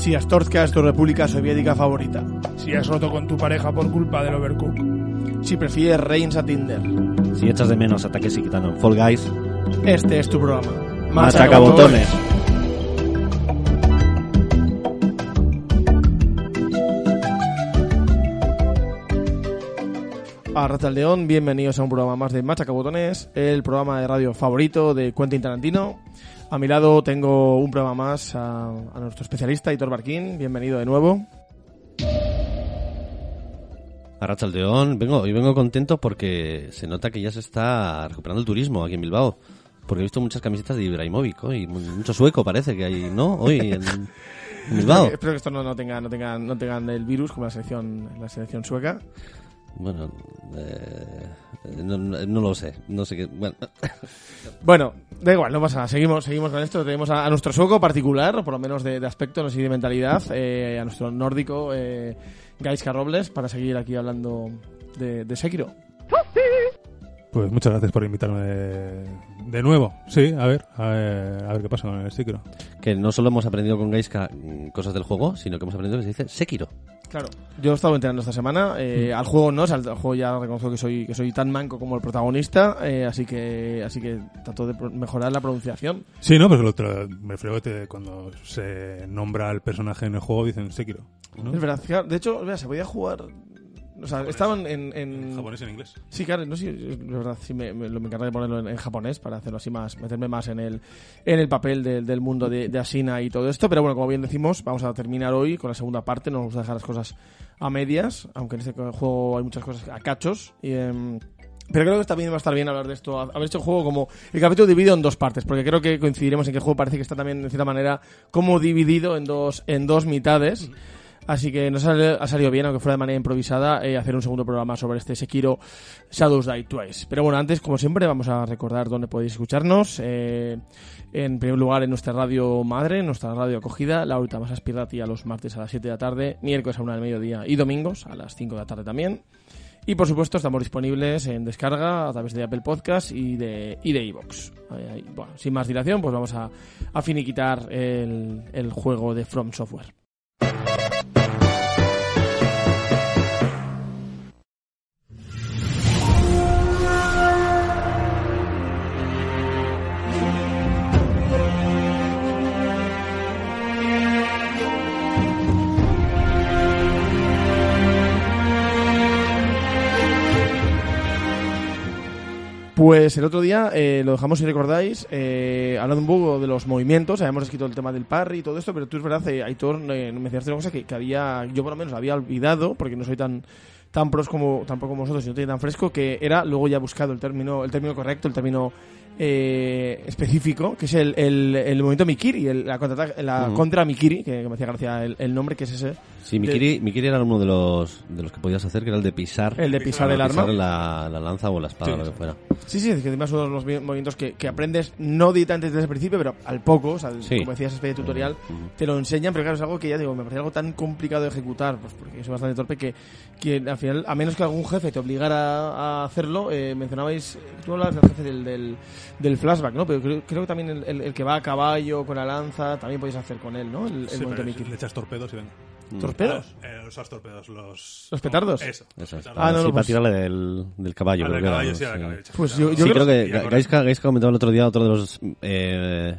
Si Astorska es tu república soviética favorita. Si has roto con tu pareja por culpa del Overcook. Si prefieres Reigns a Tinder. Si echas de menos ataques y quitando Fall Guys, Este es tu programa. machacabotones. A León, bienvenidos a un programa más de Machacabotones, el programa de radio favorito de Quentin Tarantino. A mi lado tengo un programa más a, a nuestro especialista, Hitor Barquín. Bienvenido de nuevo. Arrachaldeón, vengo, hoy vengo contento porque se nota que ya se está recuperando el turismo aquí en Bilbao. Porque he visto muchas camisetas de Ibrahimovic mu- mucho sueco parece que hay, ¿no? Hoy en, en Bilbao. Espero, espero que esto no, no tenga, no, tenga, no tengan el virus como la selección, la selección sueca. Bueno, eh, no, lo sé, no sé qué. Bueno, Bueno, da igual, no pasa nada. Seguimos, seguimos con esto. Tenemos a, a nuestro sueco particular, o por lo menos de, de aspecto, no sé de mentalidad, eh, a nuestro nórdico eh, Gaiska Robles, para seguir aquí hablando de, de Sekiro. Pues muchas gracias por invitarme de, de nuevo. Sí, a ver, a ver, a ver qué pasa con el Sekiro. que no solo hemos aprendido con Gaiska mm, cosas del juego, sino que hemos aprendido que se dice Sekiro. Claro, yo he estado enterando esta semana. eh, Al juego no, o sea, al juego ya reconozco que soy, que soy tan manco como el protagonista, eh, así que así que trato de mejorar la pronunciación. Sí, no, pero lo me refiero que te- cuando se nombra al personaje en el juego dicen Sekiro. ¿no? Es verdad, de hecho, mira, se podía jugar. O sea, estaban en, japonés en inglés. Sí, claro, no sé, es verdad, sí me, me, lo- me encargué ponerlo en, en japonés para hacerlo así más, meterme más en el, en el papel de- del mundo de, de Asina y todo esto. Pero bueno, como bien decimos, vamos a terminar hoy con la segunda parte. No nos gusta dejar las cosas a medias, aunque en este juego hay muchas cosas a cachos. Y, em, pero creo que bien, va a estar bien hablar de esto. Haber hecho el juego como el capítulo dividido en dos partes, porque creo que coincidiremos en que el juego parece que está también, de cierta manera, como dividido en dos, en dos mitades. Así que nos ha, salido bien, aunque fuera de manera improvisada, eh, hacer un segundo programa sobre este Sekiro Shadows Die Twice. Pero bueno, antes, como siempre, vamos a recordar dónde podéis escucharnos. Eh, en primer lugar, en nuestra radio madre, nuestra radio acogida, la ahorita más aspirati a los martes a las 7 de la tarde, miércoles a 1 del mediodía y domingos a las 5 de la tarde también. Y por supuesto, estamos disponibles en descarga a través de Apple Podcast y de y de. Bueno, sin más dilación, pues vamos a, a finiquitar el, el juego de From Software. Pues el otro día eh, lo dejamos, si recordáis, eh, hablando un poco de los movimientos. Habíamos escrito el tema del parry y todo esto, pero tú es verdad, eh, Aitor, eh, me mencionaste una cosa que, que había, yo por lo menos había olvidado, porque no soy tan tan pros como tampoco vosotros y no tenía tan fresco, que era luego ya buscado el término el término correcto, el término eh, específico, que es el, el, el movimiento Mikiri, el- la, contra, la contra Mikiri, que, que me hacía gracia el, el nombre, que es ese, Sí, Mikiri, Mikiri era uno de los, de los que podías hacer, que era el de pisar, el de pisar el arma. pisar la, la lanza o la espada Sí, lo que fuera. Sí, sí, es que además son los movi- movimientos que, que aprendes no directamente desde el principio, pero al poco, o sea, Sí. como decías, especie de tutorial, te lo enseñan, pero claro, es algo que ya digo, me parece algo tan complicado de ejecutar, pues porque soy bastante torpe, que, que al final, a menos que algún jefe te obligara a hacerlo, eh, mencionabais, tú hablabas del jefe del, del, del flashback, ¿no? Pero creo, creo que también el, el- el que va a caballo con la lanza, también podéis hacer con él, ¿no? El, el Sí, pero Mickey. le echas torpedos y venga. ¿Torpedos? Eh, los torpedos, los... ¿Los petardos? Eso. Eso es. Ah, no, sí, para pues- tirarle del, del caballo. Sí, al caballo, Pues petardos. yo- Sí, creo que Y a Ga- correr. Gaiska, Gaiska comentaba el otro día otro de los eh,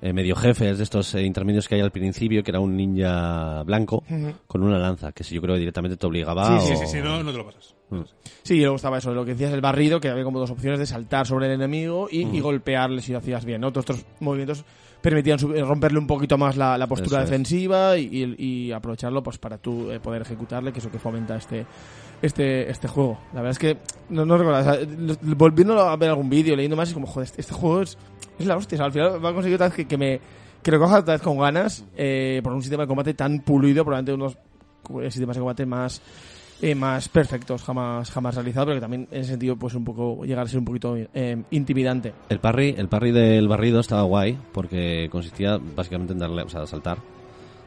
eh, medio jefes de estos eh, intermedios que hay al principio, que era un ninja blanco con una lanza, que si yo creo que directamente te obligaba. Sí, sí, o- sí, sí, no, no te lo pasas. Mm. Sí, y luego estaba eso, lo que decías el barrido, que había como dos opciones de saltar sobre el enemigo y, y golpearle si lo hacías bien, ¿no? Todos estos movimientos permitían sub- romperle un poquito más la, la postura Eso es. defensiva y, y- y aprovecharlo pues para tú eh, poder ejecutarle, que es lo que fomenta este este este juego. La verdad es que no, no recuerdo, o sea, volviéndolo a ver algún vídeo, leyendo más, es como, joder, este, este juego es, es la hostia. O sea, al final va a conseguir otra vez que, que me que lo coja otra vez con ganas eh, por un sistema de combate tan pulido, probablemente unos sistemas de combate más eh, más perfectos jamás jamás realizados, pero que también en ese sentido pues un poco llegar a ser un poquito eh, intimidante. El parry, el parry del barrido estaba guay porque consistía básicamente en darle, o sea, saltar.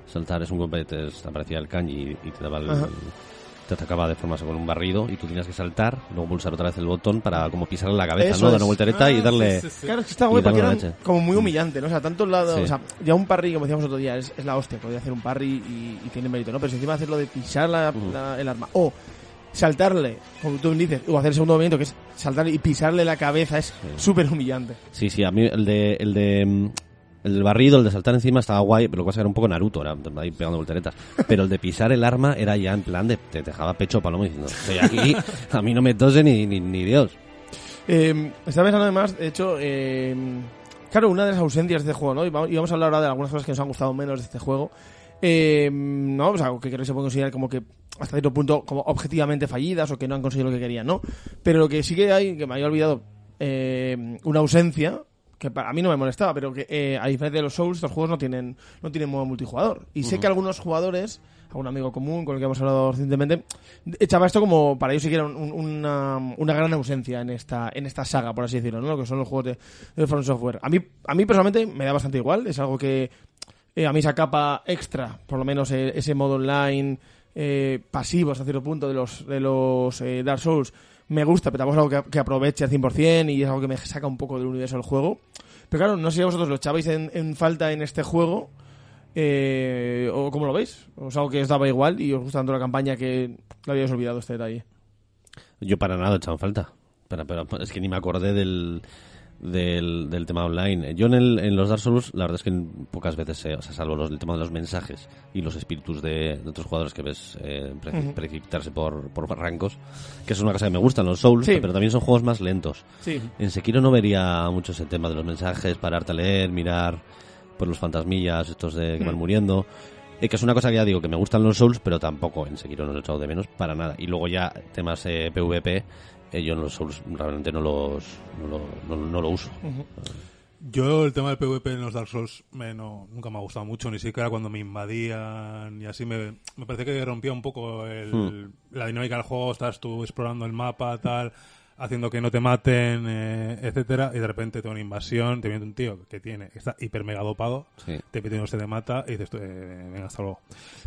Saltar es un golpe, te aparecía el kanji y, y te daba el. Te atacaba de forma con un barrido y tú tenías que saltar, luego pulsar otra vez el botón para como pisarle la cabeza, Eso ¿no? Dar una voltereta y Ah, darle sí, sí, sí. Claro, es que está Y guay porque darle era como muy humillante, ¿no? O sea, tanto el lado, Sí. o sea, ya un parry, como decíamos otro día, es, es la hostia, podría hacer un parry y, y tiene mérito, ¿no? Pero si encima hacerlo de pisar la- Ujú. la- el arma o saltarle, como tú dices, o hacer el segundo movimiento que es saltar y pisarle la cabeza es súper humillante. Sí, sí, a mí el de, el de mm, el barrido, el de saltar encima estaba guay, pero lo que pasa era un poco Naruto, era ahí pegando volteretas. Pero el de pisar el arma era ya en plan de te dejaba pecho palomo diciendo, estoy aquí, a mí no me tose ni, ni, Dios. Eh, estaba pensando además, de hecho, eh, claro, una de las ausencias de este juego, ¿no? Y vamos, a hablar ahora de algunas cosas que nos han gustado menos de este juego. Eh, no, o sea, que creo que se puede considerar como que hasta cierto punto como objetivamente fallidas o que no han conseguido lo que querían, ¿no? Pero lo que sí que hay, que me había olvidado, eh, una ausencia que para mí no me molestaba, pero que eh, a diferencia de los Souls, estos juegos no tienen no tienen modo multijugador. Y sé que algunos jugadores, algún amigo común con el que hemos hablado recientemente, echaba esto como para ellos siquiera un- un- una, una gran ausencia en esta en esta saga, por así decirlo, ¿no? Lo que son los juegos de, de From Software. A mí a mí personalmente me da bastante igual, es algo que eh, a mí esa capa extra, por lo menos eh, ese modo online eh, pasivo hasta cierto punto de los de los Dark Souls me gusta, pero tampoco es algo que, aproveche al 100% y es algo que me saca un poco del universo del juego. Pero claro, no sé si vosotros lo echabais en, en falta en este juego eh, o cómo lo veis. ¿O es algo que os daba igual y os gusta tanto la campaña que lo habíais olvidado este detalle? Yo para nada he echado en falta. Pero, pero es que ni me acordé del, del, del tema online. Yo en, el, en los Dark Souls, la verdad es que pocas veces, eh, o sea, salvo los, el tema de los mensajes y los espíritus de, de otros jugadores que ves eh, pre- Ujú. precipitarse por, por barrancos, que es una cosa que me gustan los Souls, Sí. pero también son juegos más lentos. Sí. En Sekiro no vería mucho ese tema de los mensajes, pararte a leer, mirar por los fantasmillas, estos de que van Mm. muriendo. Eh, que es una cosa que ya digo, que me gustan los Souls, pero tampoco en Sekiro no lo he echado de menos para nada. Y luego ya temas eh, PvP, eh, yo en los Souls realmente no los no lo, no- no lo uso. Yo el tema del PvP en los Dark Souls me, no, nunca me ha gustado mucho, ni siquiera cuando me invadían y así me, me parece que rompía un poco el- Hmm. la dinámica del juego, estás tú explorando el mapa, tal, haciendo que no te maten, eh, etcétera, y de repente te una invasión, te viene un tío que tiene, que está hiper mega dopado, Sí. te pide se te mata y dices, eh, venga, hasta luego.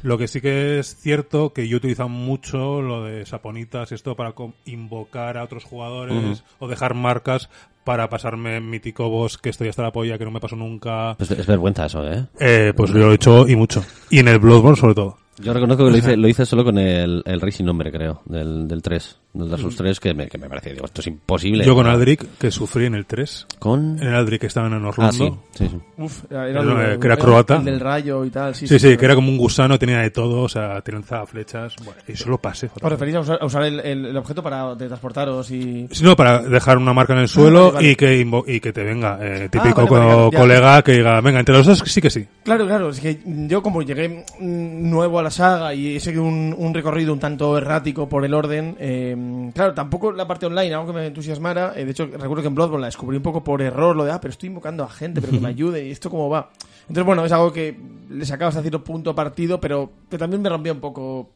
Lo que sí que es cierto que yo he utilizado mucho lo de saponitas y esto para invocar a otros jugadores o dejar marcas para pasarme mítico boss que estoy hasta la polla, que no me pasó nunca. Es, es vergüenza eso, ¿eh? Eh, pues yo lo he hecho y mucho. Y en el Bloodborne sobre todo. Yo reconozco que lo hice, lo hice solo con el, el sin nombre, creo, del, del 3, del Dark Souls 3, que me, que me parece, digo, esto es imposible. Yo con Aldrich, que sufrí en el 3. ¿Con? En el Aldrich que estaba en Ah, Orlando. sí, sí, sí. Uf, era, Era, el- que era croata. El del rayo y tal. Sí, Sí, sí, que era como un gusano, tenía de todo, o sea, te lanzaba flechas. Bueno, y eso lo pasé. ¿Os referís a usar, a usar el, el- el objeto para de transportaros y...? Sí, no, para dejar una marca en el suelo vale, vale. Y, que invo- y que te venga, eh, típico vale, vale, co- ya. colega que diga, venga, entre los dos sí que sí. Claro, claro, es que yo como llegué mm, nuevo a la saga y he seguido un, un recorrido un tanto errático por el orden, eh, claro, tampoco la parte online, algo que me entusiasmara, eh, de hecho recuerdo que en Bloodborne la descubrí un poco por error, lo de, ah, pero estoy invocando a gente, pero que me ayude, y esto cómo va. Entonces, bueno, es algo que le sacaba hasta cierto punto partido, pero que también me rompía un poco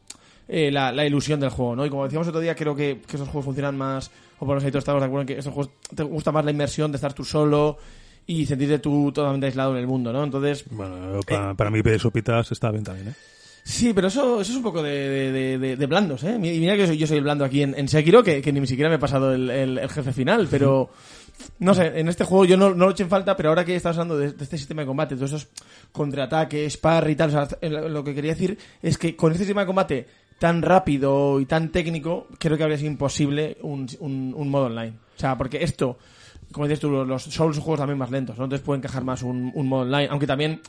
eh, la, la ilusión del juego, ¿no? Y como decíamos otro día, creo que, que estos juegos funcionan más, o por los ahí todos estamos de acuerdo en que estos juegos te gusta más la inmersión de estar tú solo y sentirte tú totalmente aislado en el mundo, ¿no? Entonces, Bueno, para, para mí pedir sopitas está bien también, ¿eh? Sí, pero eso, eso es un poco de, de, de- de- blandos, ¿eh? Y mira que yo soy, yo soy el blando aquí en, en Sekiro, que, que ni siquiera me he pasado el, el- el jefe final, pero... No sé, en este juego yo no, no lo eché en falta, pero ahora que estás hablando de, este sistema de combate, todos esos contraataques, parry y tal, o sea, lo lo que quería decir es que con este sistema de combate tan rápido y tan técnico, creo que habría sido imposible un, un, un modo online. O sea, porque esto, como dices tú, los- Souls son juegos también más lentos, ¿no? Entonces puede encajar más un, un modo online, aunque también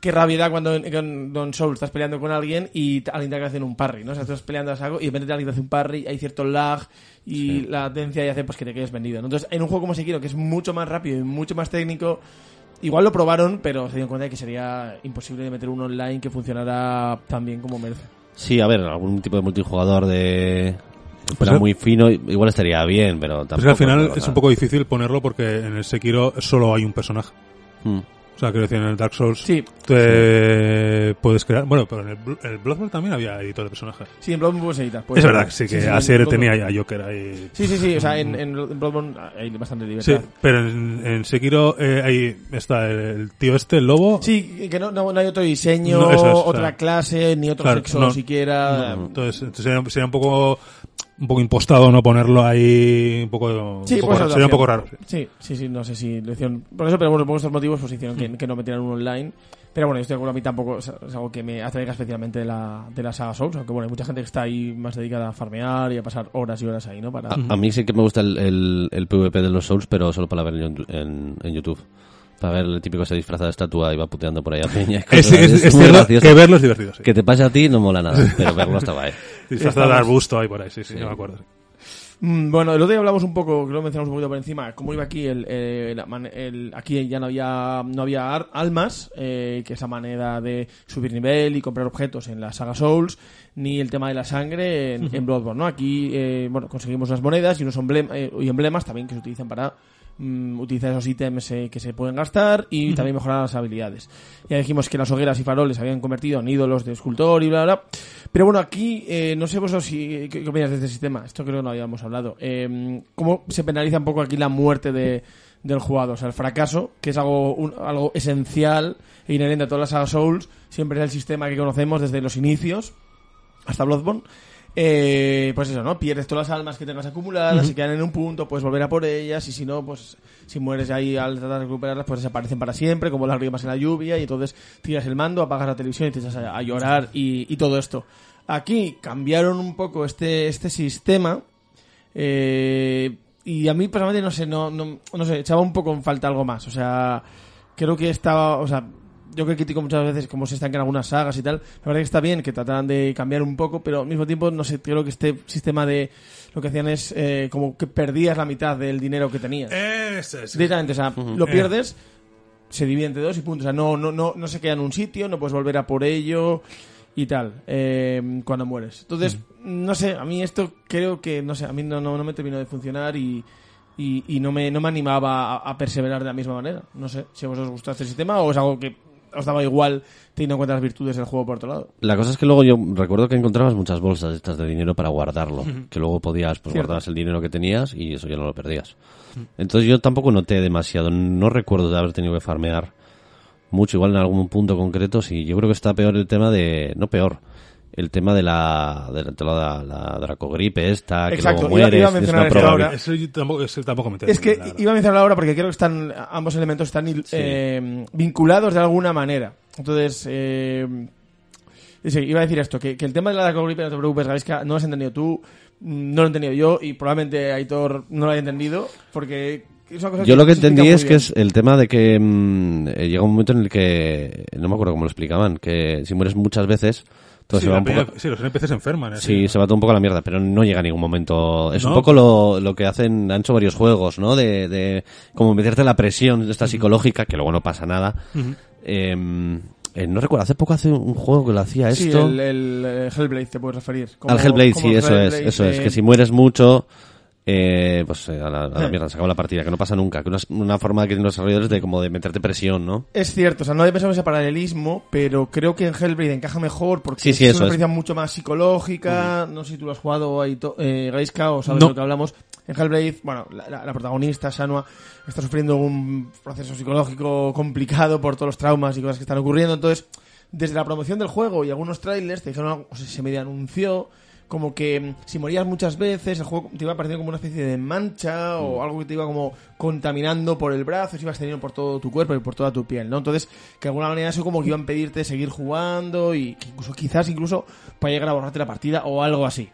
qué rabia cuando en, en Don Souls estás peleando con alguien y alguien te hace un parry, ¿no? O sea, estás peleando a saco y de repente alguien te hace un parry, hay cierto lag y la latencia y hace pues que te quedes vendido, ¿no? Entonces, en un juego como Sekiro, que es mucho más rápido y mucho más técnico, igual lo probaron, pero se dieron cuenta de que sería imposible de meter un online que funcionara tan bien como merece. Sí, a ver, algún tipo de multijugador de, fuera Pues, muy fino, igual estaría bien, pero tampoco. Pues que al final es un poco difícil ponerlo porque en el Sekiro solo hay un personaje. Mm. O sea, quiero decir, en el Dark Souls Sí. te puedes crear... Bueno, pero en el, el Bloodborne también había editor de personajes. Sí, en Bloodborne puedes editar. puedes es verdad, sí, que sí, Asier en tenía a Joker ahí. Sí, sí, sí, o sea, en, en Bloodborne hay bastante Sí, libertad. pero en, en Sekiro eh, ahí está el, el tío este, el lobo. Sí, que no, no, no hay otro diseño, No, es, otra o sea, clase, ni otro claro, sexo no, siquiera. Entonces, entonces sería, sería un poco un poco impostado no ponerlo ahí un poco, Sí, un poco pues raro, sería un poco raro. sí. Sí, sí, no sé si lo hicieron por eso, pero bueno, por estos motivos pues hicieron que, que no metieran uno online. Pero bueno, esto de acuerdo a mí tampoco es, es algo que me atraiga especialmente de la, de la saga Souls, aunque bueno, hay mucha gente que está ahí más dedicada a farmear y a pasar horas y horas ahí, ¿no? Para... A, a mí sí que me gusta el, el, el PvP de los Souls, pero solo para verlo en, en, en YouTube. Para ver el típico que se disfraza de estatua y va puteando por ahí a peña. Es, es, es gracioso. que verlo es divertido, sí. Que te pase a ti no mola nada, pero verlo está guay. Disfrazado de arbusto ahí por ahí, sí, sí, no me acuerdo. Mm, Bueno, el otro día hablamos un poco, que lo mencionamos un poquito por encima, cómo iba aquí el, eh, la man- el- aquí ya no había no había ar- almas, eh, que esa manera de subir nivel y comprar objetos en la saga Souls, ni el tema de la sangre en, en Bloodborne, ¿no? Aquí, eh, bueno, conseguimos unas monedas y unos emblem- eh, y emblemas también que se utilizan para mm, utilizar esos ítems eh, que se pueden gastar y también mejorar las habilidades. Ya dijimos que las hogueras y faroles habían convertido en ídolos de escultor y bla, bla, bla. Pero bueno, aquí, eh, no sé vosotros si, ¿qué, qué opináis de este sistema. Esto creo que no habíamos hablado. Eh, ¿Cómo se penaliza un poco aquí la muerte de, del jugador? O sea, el fracaso, que es algo, un- algo esencial e inherente a todas las sagas Souls, siempre es el sistema que conocemos desde los inicios hasta Bloodborne. Eh, pues eso, ¿no? Pierdes todas las almas que tengas acumuladas, se quedan en un punto, puedes volver a por ellas, y si no, pues si mueres ahí al tratar de recuperarlas, pues desaparecen para siempre, como lágrimas en la lluvia, y entonces tiras el mando, apagas la televisión y te echas a, a llorar y, y todo esto. Aquí cambiaron un poco este, este sistema, eh, y a mí personalmente no sé, no, no, no sé, echaba un poco en falta algo más. O sea, creo que estaba, o sea, yo que critico muchas veces cómo se estancan algunas sagas y tal. La verdad que está bien que trataran de cambiar un poco, pero al mismo tiempo, no sé, creo que este sistema de lo que hacían es eh, como que perdías la mitad del dinero que tenías. Ese, ese. Directamente, o sea, lo Eh. pierdes, se divide entre dos y punto. O sea, no, no, no, no se queda en un sitio, no puedes volver a por ello y tal, eh, cuando mueres. Entonces, no sé, a mí esto creo que, no sé, a mí no, no, no me terminó de funcionar y, y, y no, me, no me animaba a, a perseverar de la misma manera. No sé si a vosotros os gusta este sistema o es algo que os daba igual teniendo en cuenta las virtudes del juego por otro lado. La cosa es que luego yo recuerdo que encontrabas muchas bolsas estas de dinero para guardarlo, que luego podías, pues Cierto. guardabas el dinero que tenías y eso ya no lo perdías. Entonces yo tampoco noté demasiado, no recuerdo de haber tenido que farmear mucho, igual en algún punto concreto, sí, yo creo que está peor el tema de, no peor, el tema de la, de la, de la, la dracogripe esta, que Exacto, luego iba- mueres, iba a es mencionar una ahora. Eso yo tampoco, eso tampoco me Es que iba a mencionarlo ahora porque creo que están ambos elementos están eh, vinculados de alguna manera. Entonces, eh, sí, iba a decir esto, que, que el tema de la gripe, no te preocupes, Gaisca, no lo has entendido tú, mm, no lo he entendido yo y probablemente Aitor no lo haya entendido porque es una cosa Yo lo que entendí es que es el tema de que mm, eh, llega un momento en el que, no me acuerdo cómo lo explicaban, que si mueres muchas veces, todo Sí, se va un poco... sí, los NPCs se enferman. ¿eh? Sí, se va todo un poco a la mierda, pero no llega a ningún momento. Es un poco lo, lo que hacen, han hecho varios juegos, ¿no? De, de como meterte la presión de esta psicológica, que luego no pasa nada. Eh, eh, no recuerdo, hace poco hace un juego que lo hacía Sí, esto. el, el, eh, Hellblade te puedes referir. Como- Al Hellblade, como sí, eso es, eso es. Que si mueres mucho, eh, pues eh, a la, a la mierda, se acaba la partida, que no pasa nunca. Que una, una forma que tienen los desarrolladores de como de meterte presión, ¿no? Es cierto, o sea, no he pensado en ese paralelismo, pero creo que en Hellblade encaja mejor porque Sí, sí, es una es. experiencia mucho más psicológica. No sé si tú lo has jugado ahí, eh, Gaiska, o sabes No. de lo que hablamos. En Hellblade, bueno, la, la- la protagonista, Sanua, está sufriendo un proceso psicológico complicado por todos los traumas y cosas que están ocurriendo. Entonces, desde la promoción del juego y algunos trailers te dijeron o sea, se medio anunció como que mm, si morías muchas veces el juego te iba apareciendo como una especie de mancha o algo que te iba como contaminando por el brazo, si ibas teniendo por todo tu cuerpo y por toda tu piel, ¿no? Entonces, que de alguna manera eso como que iban a pedirte seguir jugando y que incluso quizás incluso para llegar a borrarte la partida o algo así.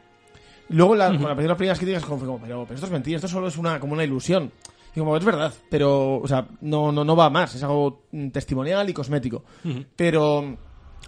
Luego la, cuando aparecieron las primeras críticas como, como, pero, pero esto es mentira, esto solo es una como una ilusión. Y como es verdad, pero o sea, no no no va más, es algo mm, testimonial y cosmético. Pero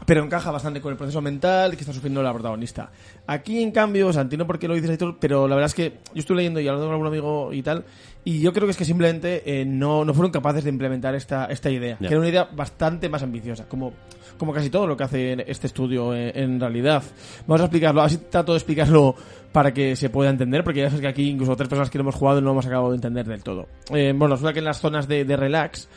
pero encaja bastante con el proceso mental que está sufriendo la protagonista. Aquí, en cambio, o sea, entiendo por qué lo dices Aitor, pero la verdad es que yo estoy leyendo y hablando con algún amigo y tal, y yo creo que es que simplemente eh, no, no fueron capaces de implementar esta, esta idea, que era una idea bastante más ambiciosa, como, como casi todo lo que hace este estudio en, en realidad. Vamos a explicarlo, así trato de explicarlo para que se pueda entender, porque ya sabes que aquí incluso tres personas que lo hemos jugado no lo hemos acabado de entender del todo. Eh, bueno, resulta que en las zonas de, de relax,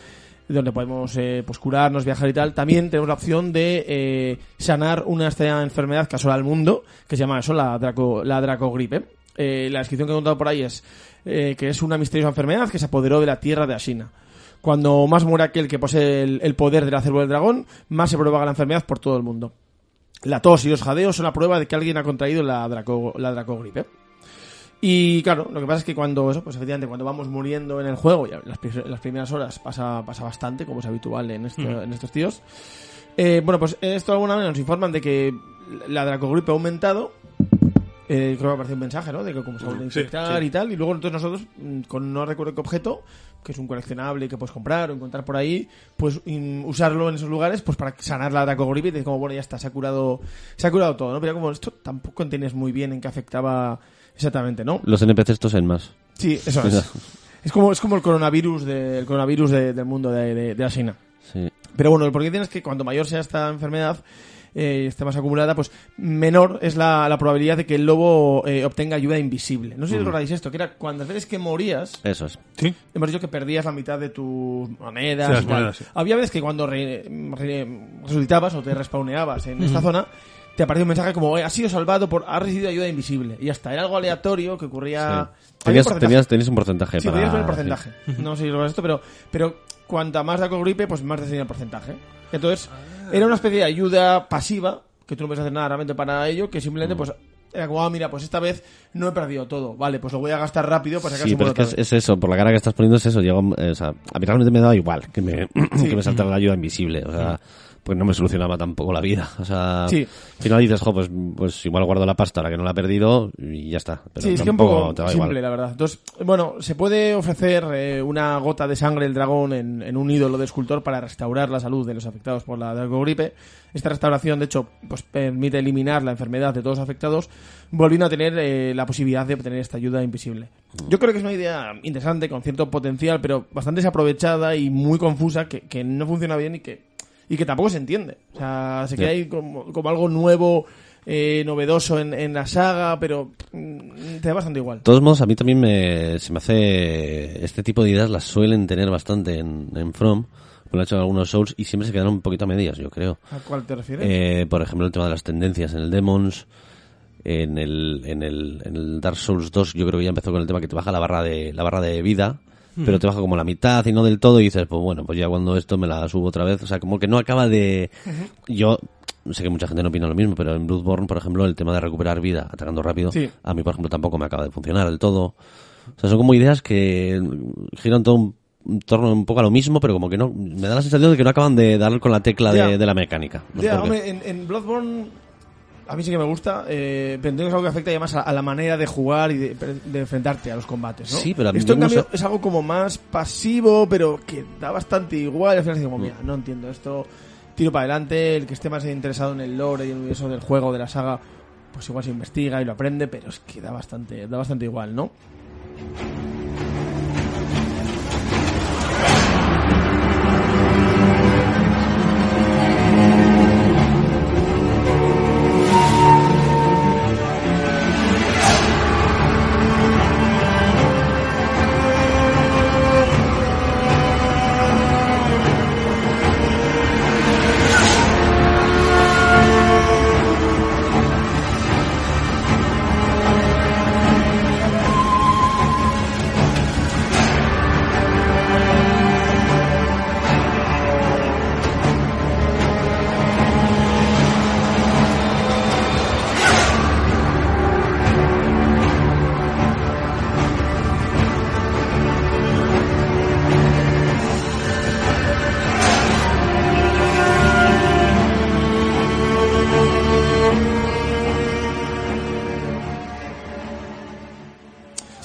donde podemos eh, pues curarnos, viajar y tal, también tenemos la opción de eh, sanar una extraña enfermedad que asola al mundo, que se llama eso, la, draco, la dracogripe. Eh, la descripción que he contado por ahí es eh, que es una misteriosa enfermedad que se apoderó de la tierra de Ashina. Cuando más muere aquel que posee el, el poder de la célula del dragón, más se propaga la enfermedad por todo el mundo. La tos y los jadeos son la prueba de que alguien ha contraído la, draco, la dracogripe. Y claro, lo que pasa es que cuando eso, pues efectivamente, cuando vamos muriendo en el juego, ya las, las primeras horas pasa, pasa bastante, como es habitual en, este- en estos tíos. Eh, bueno, pues esto de alguna manera nos informan de que la dracogripe ha aumentado. Eh, creo que aparece un mensaje, ¿no? De que como se vuelve a Sí, infectar sí. y tal. Y luego entonces nosotros, mm, con no recuerdo qué objeto, que es un coleccionable que puedes comprar o encontrar por ahí, pues in- usarlo en esos lugares pues para sanar la dracogripe y decir como, bueno, ya está, se ha curado, se ha curado todo, ¿no? Pero como esto tampoco entiendes muy bien en qué afectaba exactamente, ¿no? Los NPCs tosen más. Sí, eso es. Es como, es como el coronavirus, de- el coronavirus de- del mundo de, de, de Asina. Sí. Pero bueno, el porqué tienes que cuanto mayor sea esta enfermedad, eh, esté más acumulada, pues menor es la, la probabilidad de que el lobo eh, obtenga ayuda invisible. No sé si recordáis esto, que era cuando veces que morías, Eso es. Sí. hemos dicho que perdías la mitad de tus monedas. Sí, las y tal. monedas, sí. Había veces que cuando re- re- resucitabas o te respawneabas en esta zona, te aparecía un mensaje como, "Eh, has sido salvado por, has recibido ayuda invisible. Y hasta era algo aleatorio que ocurría... Sí. Había un Tenías, tenías, tenías un porcentaje Sí, para... ver el porcentaje. No sé si lo esto, pero, pero cuanta más da gripe, pues más decidía el porcentaje. Entonces, era una especie de ayuda pasiva, que tú no puedes hacer nada realmente para ello, que simplemente, Mm. pues, era como, ah, mira, pues esta vez no he perdido todo. Vale, pues lo voy a gastar rápido para sacar Sí, pero es que es, es eso, por la cara que estás poniendo es eso. Llega un- eh, o sea, a mí realmente me daba igual que me, que me saltara la ayuda invisible. O sea, pues no me solucionaba tampoco la vida. O sea, Sí. al final dices, jo, pues, pues igual guardo la pasta ahora que no la he perdido y ya está. Pero Sí, es que un poco te simple, igual. la verdad. Entonces, bueno, se puede ofrecer eh, una gota de sangre del dragón en, en un ídolo de escultor para restaurar la salud de los afectados por la dragogripe. Esta restauración, de hecho, pues permite eliminar la enfermedad de todos los afectados, volviendo a tener eh, la posibilidad de obtener esta ayuda invisible. Yo creo que es una idea interesante, con cierto potencial, pero bastante desaprovechada y muy confusa, que, que no funciona bien y que, y que tampoco se entiende. O sea, se queda ahí como, como algo nuevo, eh, novedoso en, en la saga, pero mm, te da bastante igual. De todos modos, a mí también me, se me hace... Este tipo de ideas las suelen tener bastante en, en From. Lo han hecho en algunos Souls y siempre se quedaron un poquito a medias, yo creo. ¿A cuál te refieres? Eh, por ejemplo, el tema de las tendencias en el Demons. En el, en el, en el Dark Souls 2 yo creo que ya empezó con el tema que te baja la barra de, la barra de vida, pero te baja como la mitad y no del todo y dices, pues bueno, pues ya cuando esto me la subo otra vez. O sea, como que no acaba de... Yo sé que mucha gente no opina lo mismo, pero en Bloodborne, por ejemplo, el tema de recuperar vida atacando rápido, Sí. a mí, por ejemplo, tampoco me acaba de funcionar del todo. O sea, son como ideas que giran todo un en torno un poco a lo mismo, pero como que no, me da la sensación de que no acaban de dar con la tecla de, de la mecánica. No qué. hombre, en, en Bloodborne a mí sí que me gusta, eh, pero es algo que afecta además a, a la manera de jugar y de, de enfrentarte a los combates, ¿no? Sí, pero a mí Esto, en no cambio, sé. es algo como más pasivo, pero que da bastante igual. Y al final digo, mira, no entiendo esto, tiro para adelante, el que esté más interesado en el lore y en el universo del juego, de la saga, pues igual se investiga y lo aprende, pero es que da bastante, da bastante igual, ¿no?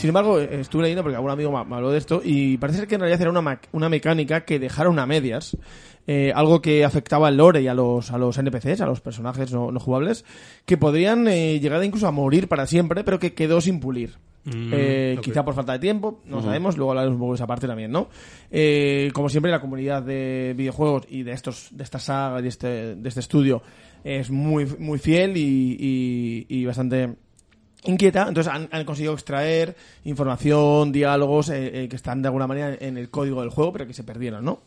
Sin embargo, eh, estuve leyendo porque algún amigo me habló de esto y parece ser que en realidad era una, ma- una mecánica que dejaron a medias. eh, algo que afectaba al lore y a los, a los NPCs, a los personajes no, no jugables, que podrían eh, llegar incluso a morir para siempre, pero que quedó sin pulir. Mm, Eh. Quizá por falta de tiempo, no lo sabemos, luego hablaremos un poco de esa parte también, ¿no? Eh, como siempre, la comunidad de videojuegos y de estos de esta saga, de este, de este estudio, es muy, muy fiel y, y- y bastante inquieta. Entonces han, han conseguido extraer información, diálogos eh, eh, que están de alguna manera en el código del juego, pero que se perdieron, ¿no?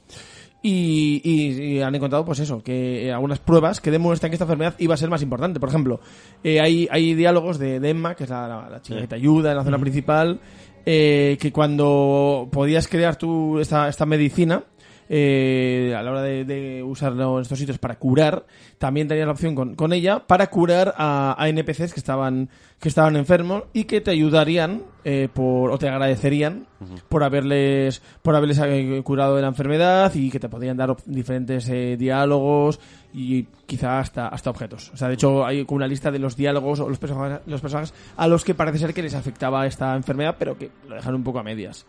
Y, y- y han encontrado, pues eso, que eh, algunas pruebas que demuestran que esta enfermedad iba a ser más importante. Por ejemplo, eh, hay, hay diálogos de, de Emma, que es la, la, la chica que te ayuda en la zona principal, eh, que cuando podías crear tú esta, esta medicina, eh, a la hora de, de usarlo en estos sitios para curar, también tenías la opción con, con ella para curar a, a NPCs que estaban, que estaban enfermos y que te ayudarían eh, por, o te agradecerían por haberles, por haberles eh, curado de la enfermedad y que te podrían dar diferentes eh, diálogos y quizá hasta, hasta objetos. O sea, de hecho hay como una lista de los diálogos o los personajes, los personajes a los que parece ser que les afectaba esta enfermedad, pero que lo dejan un poco a medias.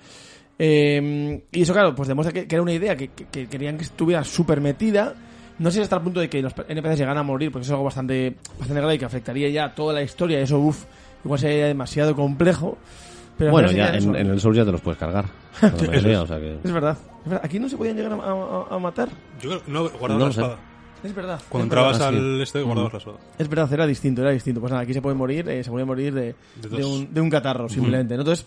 Eh, y eso, claro, pues demuestra que, que era una idea que, que- que querían que estuviera súper metida. No sé si hasta el punto de que los NPCs llegan a morir, porque eso es algo bastante, bastante grave y que afectaría ya toda la historia. Y eso, uff, igual sería demasiado complejo. Pero Bueno, ya en, en el Souls ya te los puedes cargar. la mayoría, o sea que... Es verdad, es verdad. Aquí no se podían llegar a, a- a matar. Yo creo no, guardaba No la lo sé. espada. Es verdad. Cuando es verdad. entrabas Ah, sí. al este, guardabas la espada. Es verdad, era distinto, era distinto. Pues nada, aquí se puede morir, eh, se puede morir de, De de un, de un catarro, simplemente. ¿no? Entonces,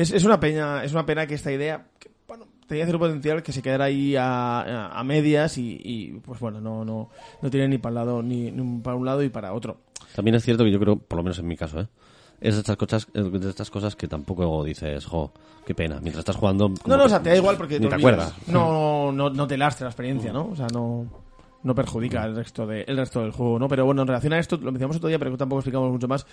es, es una pena, es una pena que esta idea, que, bueno, tenía cierto potencial que se quedara ahí a, a- a medias y, y, pues bueno, no, no, no tiene ni para, lado, ni, ni para un lado y para otro. También es cierto que yo creo, por lo menos en mi caso, ¿eh? Es de estas cosas, es de estas cosas que tampoco dices, jo, qué pena. Mientras estás jugando... No, no, o sea, te da igual porque te olvidas. acuerdas. No, no, no te lastra la experiencia, ¿no? O sea, no, no perjudica el resto, de, el resto del juego, ¿no? Pero bueno, en relación a esto, lo mencionamos otro día, pero tampoco explicamos mucho más,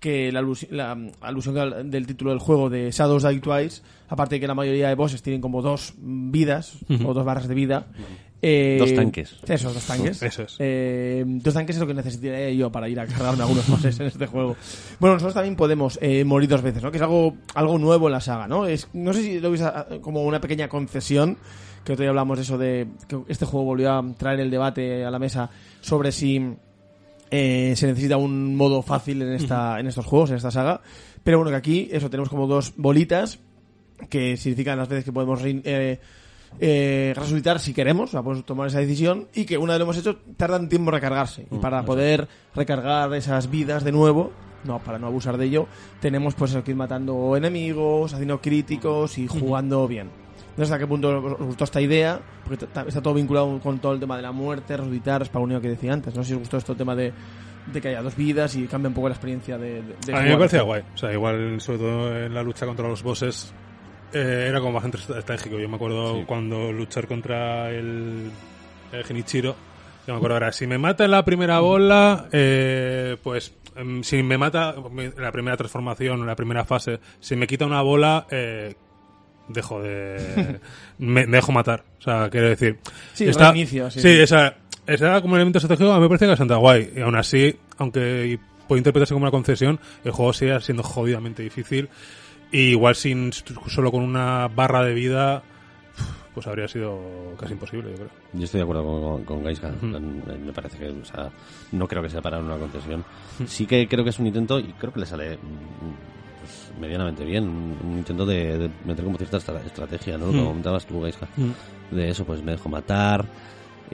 que la, alus- la alusión al- del título del juego de Shadows Die Twice, aparte de que la mayoría de bosses tienen como dos vidas, o dos barras de vida, eh, Dos tanques. Eso, dos tanques. Eso es. Eh, dos tanques es lo que necesitaría yo para ir a cargarme algunos bosses en este juego. Bueno, nosotros también podemos eh, morir dos veces, ¿no? Que es algo, algo nuevo en la saga, ¿no? Es, no sé si lo veis como una pequeña concesión, que otro día hablamos de eso de que este juego volvió a traer el debate a la mesa sobre si eh, se necesita un modo fácil en esta en estos juegos, en esta saga. Pero bueno, que aquí eso tenemos como dos bolitas que significan las veces que podemos eh, eh, resucitar si queremos, o sea, podemos tomar esa decisión y que una vez lo hemos hecho tarda un tiempo en recargarse. Y para poder recargar esas vidas de nuevo no para no abusar de ello tenemos pues que ir matando enemigos haciendo críticos y jugando bien no sé hasta qué punto os gustó esta idea porque está todo vinculado con todo el tema de la muerte resucitar spawneo que decía antes no sé si os gustó esto el tema de, de que haya dos vidas y cambia un poco la experiencia de, de- de A mí me parecía guay. O sea, igual, sobre todo en la lucha contra los bosses, eh, era como bastante estratégico. Yo me acuerdo Sí. cuando luchar contra el, el Genichiro. Yo me acuerdo ahora, si me mata en la primera bola, eh, pues em, si me mata en la primera transformación, en la primera fase, si me quita una bola, eh, dejo de. me, me dejo matar. O sea, quiero decir. Sí, reinicio, sí. sí, esa, esa era como elemento estratégico, a mí me parece bastante guay. Y aún así, aunque puede interpretarse como una concesión, el juego sigue siendo jodidamente difícil. Y igual sin solo con una barra de vida, pues habría sido casi imposible, yo creo. Yo estoy de acuerdo con, con, con Gaisca. Me parece que, o sea, no creo que sea para una concesión. Sí que creo que es un intento y creo que le sale mm, medianamente bien. Un, un intento de, de meter como cierta estra- estrategia, ¿no? Que Mm. comentabas tú, Gaisca. De eso, pues me dejo matar.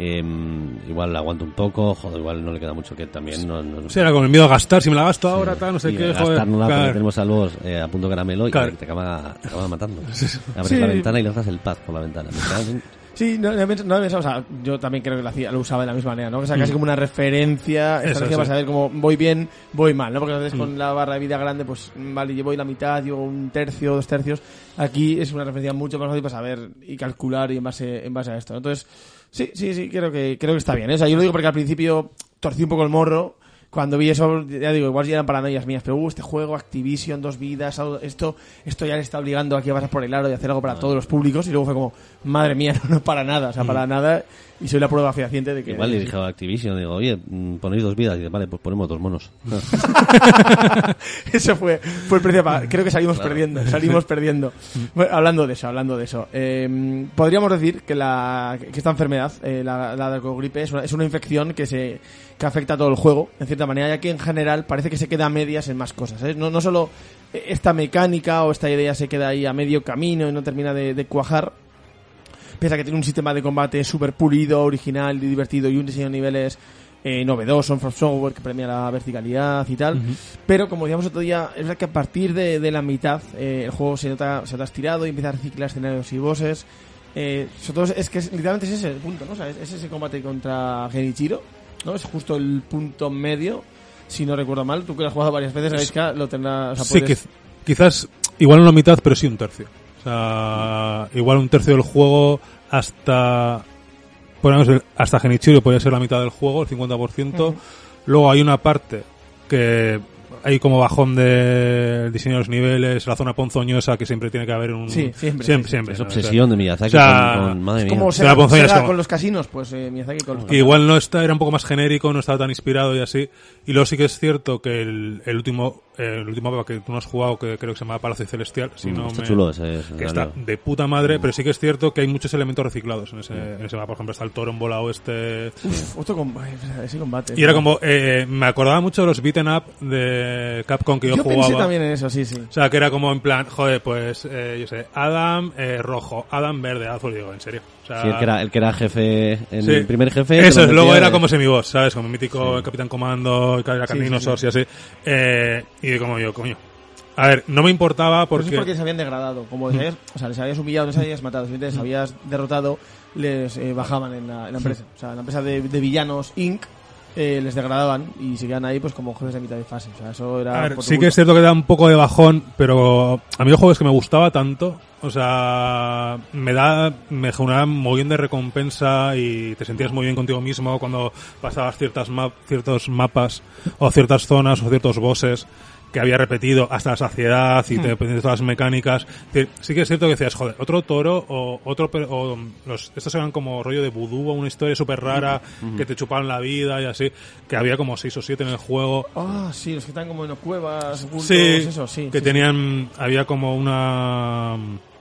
em, igual aguanto un poco, joder, igual no le queda mucho que también no, no- Sí, era con el miedo a gastar, si me la gasto ahora, tal, no sé qué, gastar joder. no la claro. porque tenemos al boss eh, a punto caramelo y Claro. te acaba, te acaba matando. Abres Sí. la ventana y lanzas el paz por la ventana. Sí, no, no, no, no, o sea, yo también creo que lo, hacía, lo usaba de la misma manera, ¿no? O sea, casi como una referencia, Mm. Estrategia. Mm. para saber cómo voy bien, voy mal, ¿no? Porque a veces con la barra de vida grande, pues, vale, voy la mitad, yo un tercio, dos tercios. Aquí es una referencia mucho más fácil para saber y calcular y en base, en base a esto, ¿no? Entonces, sí, sí, sí, creo que, creo que está bien. ¿eh? O sea, yo lo digo porque al principio torcí un poco el morro, cuando vi eso, ya digo, igual ya eran paranoias mías, pero uh, este juego, Activision, dos vidas, esto, esto ya le está obligando a que pasar por el aro y hacer algo para todos los públicos, y luego fue como, madre mía, no, no para nada, o sea, para nada, y soy la prueba fehaciente de que... Igual le dije a Activision, digo, oye, mm, ponéis dos vidas. Y dice, vale, pues ponemos dos monos. Eso fue, fue el precio a pagar. Creo que salimos perdiendo, salimos perdiendo. Bueno, hablando de eso, hablando de eso. eh, podríamos decir que, la, que esta enfermedad, eh, la, la dracogripe, es una, es una infección que se que afecta a todo el juego, en cierta manera, ya que en general parece que se queda a medias en más cosas. ¿eh? No, no solo esta mecánica o esta idea se queda ahí a medio camino y no termina de, de cuajar, pese a que tiene un sistema de combate súper pulido, original y divertido y un diseño de niveles eh, novedoso en From Software que premia la verticalidad y tal. Pero como decíamos otro día, es verdad que a partir de, de la mitad eh, el juego se nota, se nota estirado y empieza a reciclar escenarios y bosses. Eh, sobre todo es que es- literalmente es ese el punto, ¿no? O sea, es, es ese combate contra Genichiro, ¿no? Es justo el punto medio, si no recuerdo mal. Tú que lo has jugado varias veces, sabéis que lo tendrás... O sea, Sí, puedes- quizás, igual la mitad, pero sí un tercio. O sea, igual un tercio del juego hasta, ponemos el- hasta Genichiro podría ser la mitad del juego, el 50%. Luego hay una parte que hay como bajón de diseño de los niveles, la zona ponzoñosa que siempre tiene que haber un... Sí, siempre, Siempre, sí, siempre, Es ¿no? obsesión de Miyazaki o sea, con, con- madre Es mía. como Se la ponzoña es como- con los casinos, pues eh, Miyazaki con los Que igual no está, era un poco más genérico, no estaba tan inspirado y así. Y luego sí que es cierto que el, el último, eh, el último mapa que tú no has jugado, que creo que se llama Palacio Celestial, si Mm, no está me- chulo ese, ese que está de puta madre, pero sí que es cierto que hay muchos elementos reciclados en ese, en ese mapa. Por ejemplo, está el toro volado este. Uf, otro combate, ese combate. Y era como, eh, me acordaba mucho de los beaten up de Capcom que yo, Yo jugaba. pensé también en eso, sí, sí. O sea, que era como en plan, joder, pues, eh, yo sé, Adam eh, rojo, Adam verde, azul, digo, en serio. O sea, Sí, el que era, el que era jefe, Sí. el primer jefe. Eso, luego era de- como semi-boss, ¿sabes? Como mítico Capitán Comando, sí, Dinosaurs y así. Eh, y como yo, coño. A ver, no me importaba Pero eso porque... es porque se habían degradado. Como les habías, o sea, les habías humillado, no les habías matado, simplemente les habías derrotado, les eh, bajaban en la, en la empresa. O sea, en la empresa de, de villanos Inc. eh, les degradaban y seguían ahí pues como jefes de mitad de fase. O sea, eso era... A ver, por sí que es cierto que da un poco de bajón, pero a mí el juego es que me gustaba tanto. O sea, me da, me generaba muy bien de recompensa y te sentías muy bien contigo mismo cuando pasabas ciertas ma- ciertos mapas o ciertas zonas o ciertos bosses que había repetido hasta la saciedad y te aprendías todas las mecánicas. Sí que es cierto que decías, joder, otro toro o otro, o los, estos eran como rollo de vudú o una historia súper rara que te chupaban la vida y así, que había como seis o siete en el juego. Ah, sí, los que están como en cuevas, ocultos, Sí, eso, sí. que sí, tenían, había como una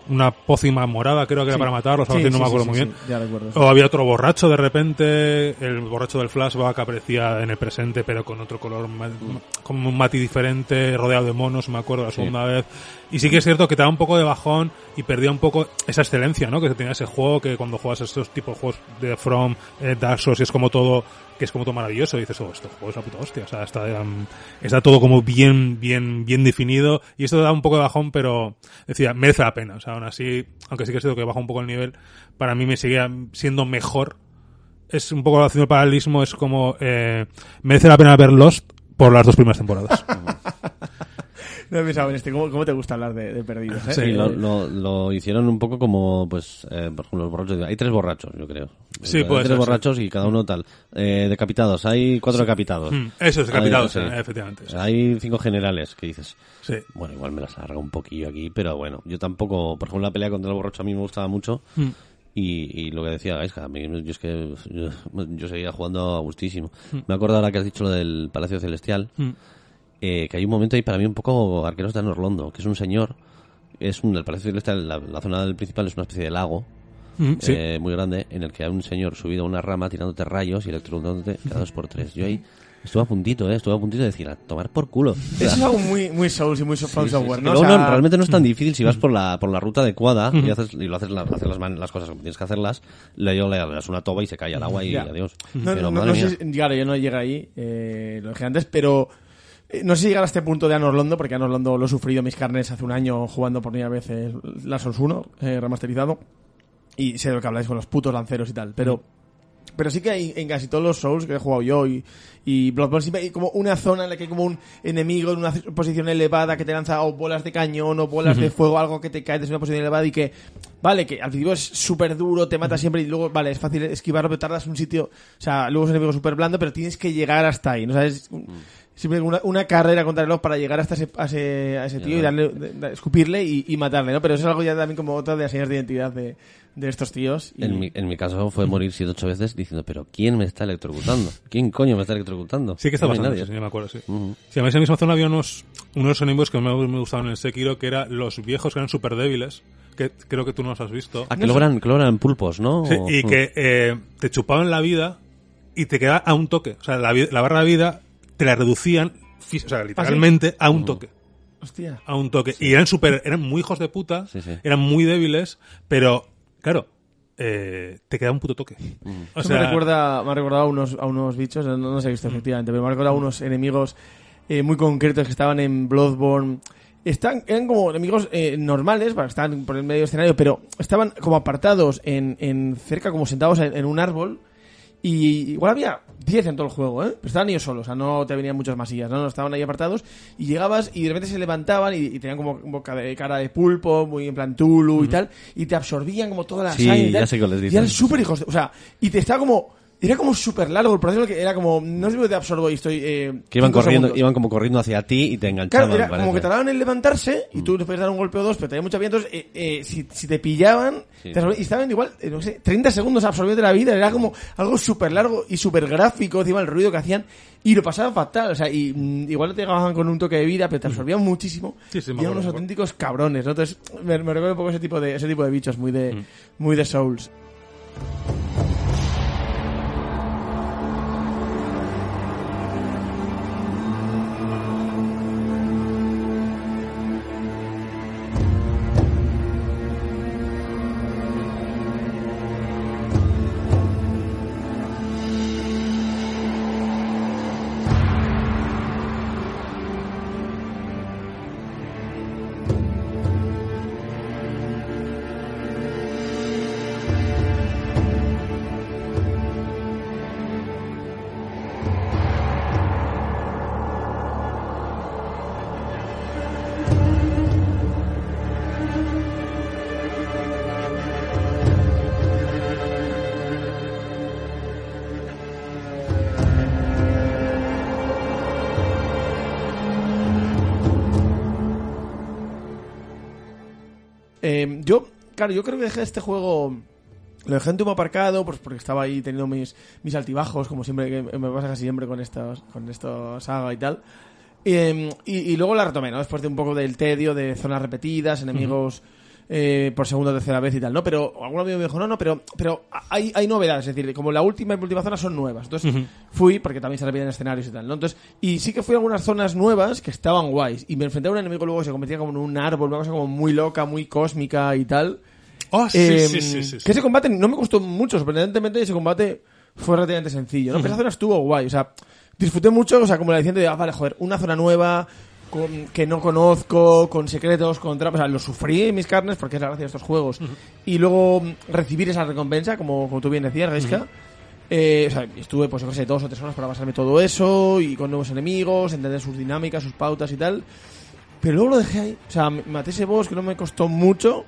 una pócima morada, creo que era Sí. para matarlos, Sí, así, no sí, me sí, acuerdo sí, muy sí, bien. ya recuerdo. O había otro borracho de repente, el borracho del flashback aparecía en el presente, pero con otro color, como un matiz diferente, rodeado de monos, me acuerdo la segunda vez. Y sí que es cierto que te da un poco de bajón y perdía un poco esa excelencia, ¿no? Que tenía ese juego, que cuando juegas estos tipos de juegos de From, eh, Dark Souls, y es como todo, que es como todo maravilloso, y dices, oh, este juego es la puta hostia, o sea, está, um, está todo como bien, bien, bien definido, y esto da un poco de bajón, pero, decía, merece la pena, o sea, aún así, aunque sí que es cierto que baja un poco el nivel, para mí me sigue siendo mejor es un poco haciendo el paralelismo, es como eh, merece la pena ver Lost por las dos primeras temporadas. No he pensado en este. ¿Cómo, cómo te gusta hablar de, de perdidos? eh? Sí, Eh, lo, lo, lo hicieron un poco como, pues, eh, por ejemplo, los borrachos. Hay tres borrachos, yo creo. Sí, Hay puede tres ser, borrachos y cada uno tal. Eh, decapitados, hay cuatro decapitados. Mm, Eso es decapitado, Hay- sí, efectivamente. Hay cinco generales, que dices. Sí. Bueno, igual me las alarga un poquillo aquí, pero bueno, yo tampoco, por ejemplo, la pelea contra el borracho a mí me gustaba mucho. Mm. Y, y lo que decía Gaisca, a mí, yo es que yo, yo seguía jugando a gustísimo. Mm. Me acuerdo ahora que has dicho lo del Palacio Celestial, Mm. Eh, que hay un momento ahí para mí un poco arqueros de Orlando, que es un señor, es un, el Palacio Celestial, la, la zona del principal es una especie de lago, Mm, sí. eh, muy grande, en el que hay un señor subido a una rama tirándote rayos y electrocutándote cada dos por tres. Yo ahí estuve a puntito, eh, estuve a puntito de decir, a tomar por culo. Eso es algo muy, muy Souls y muy From Sí, sí, Software, sí. ¿no? Que O luego sea, no, realmente no es tan difícil si vas por la, por la ruta adecuada y, haces, y lo haces, la- haces las, man- las cosas como tienes que hacerlas, le, yo le das una toba y se cae al agua y adiós. No, Pero no, no, madre no mía. sé si- claro, yo no llegué ahí, eh, lo dije antes, pero no sé si llegar a este punto de Anor Londo, porque Anor Londo lo he sufrido mis carnes hace un año jugando por primera vez el la Souls 1, eh, remasterizado, y sé de lo que habláis con los putos lanceros y tal, pero... Pero sí que hay en casi todos los Souls que he jugado yo y, y Bloodborne siempre hay como una zona en la que hay como un enemigo en una posición elevada que te lanza o bolas de cañón o bolas de fuego, algo que te cae desde una posición elevada y que vale, que al principio es súper duro, te mata siempre y luego, vale, es fácil esquivarlo, pero tardas un sitio, o sea, luego es un enemigo súper blando, pero tienes que llegar hasta ahí, ¿no? sabes siempre una, una carrera contra el reloj para llegar hasta ese, a ese, a ese tío y darle, de- de- escupirle y, y matarle, ¿no? Pero eso es algo ya también como otra de las señas de identidad de, de estos tíos. Y- En mi, en mi caso fue morir siete ocho veces diciendo, pero ¿quién me está electrocutando? ¿Quién coño me está electrocutando? Sí que está No hay nadie. sí, sí, me acuerdo, sí. Ujú. Sí, a mí en esa misma zona había unos, unos enemigos que me, me gustaban en el Sekiro, que eran los viejos que eran súper débiles, que creo que tú no los has visto. Ah, que logran, que logran pulpos, ¿no? Sí, O- y que eh, te chupaban la vida y te quedaba a un toque. O sea, la, vi- la barra de vida te la reducían, o sea, literalmente a un toque. Hostia. A un toque. Y eran súper, eran muy hijos de puta, Sí, sí. eran muy débiles, pero, claro, eh, te queda un puto toque. O sea, me, recuerda, me ha recordado a unos, a unos bichos, no, no los he visto efectivamente, pero me ha recordado a unos enemigos eh, muy concretos que estaban en Bloodborne. Están, eran como enemigos eh, normales, bueno, estaban por el medio del escenario, pero estaban como apartados en, en cerca, como sentados en, en un árbol. Y igual había 10 en todo el juego, ¿eh? Pero estaban ellos solos, o sea, no te venían muchas masillas, ¿no? Estaban ahí apartados y llegabas y de repente se levantaban y, y tenían como boca de, cara de pulpo, muy en plan Tulu y tal, y te absorbían como toda la Sí, sangre y ya tal. sé que les Y dicen. eran súper hijos de- O sea, y te estaba como... Era como súper largo el proceso, que era como... No sé si te absorbo y estoy... Eh, Que iban corriendo, segundos. iban como corriendo hacia ti y te enganchaban. Claro, era parece. como que tardaban en levantarse y tú les podías dar un golpe o dos, pero tenía mucha vida. Entonces, eh, eh, si, si te pillaban, Sí. te absorbían- y estaban igual, eh, no sé, 30 segundos absorbiendo la vida. Era como algo súper largo y súper gráfico, encima el ruido que hacían. Y lo pasaban fatal. O sea, y mm, igual te llegaban con un toque de vida, pero te absorbían muchísimo. Sí, sí, y eran unos auténticos cabrones, ¿no? Entonces, me, me recuerda un poco ese tipo de, ese tipo de bichos, muy de, Mm. muy de Souls. Claro, yo creo que dejé este juego. Lo dejé en tubo aparcado, pues porque estaba ahí teniendo mis, mis altibajos, como siempre que me pasa casi siempre con estos, con estos saga y tal. Eh, y, y luego la retomé, ¿no? Después de un poco del tedio, de zonas repetidas, enemigos eh, por segunda o tercera vez y tal, ¿no? Pero algún amigo me dijo, no, no, pero, pero hay, hay novedades, es decir, como la última y última zona son nuevas. Entonces fui, porque también se repiten escenarios y tal, ¿no? Entonces, y sí que fui a algunas zonas nuevas que estaban guays. Y me enfrenté a un enemigo luego que se convertía como en un árbol, una cosa como muy loca, muy cósmica y tal. Oh, sí, Eh, sí, sí, sí. Que ese combate no me costó mucho, sorprendentemente ese combate fue relativamente sencillo, ¿no? Pero esa zona estuvo guay, o sea, disfruté mucho, o sea, como la diciendo de, ah, vale, joder, una zona nueva, con, que no conozco, con secretos, con trampas, o sea, lo sufrí en mis carnes porque es la gracia de estos juegos. Y luego mm, recibir esa recompensa, como, como tú bien decías, Gaiska. Eh, o sea, estuve, pues, qué sé, dos o tres horas para pasarme todo eso, y con nuevos enemigos, entender sus dinámicas, sus pautas y tal. Pero luego lo dejé ahí. O sea, me- maté ese boss que no me costó mucho.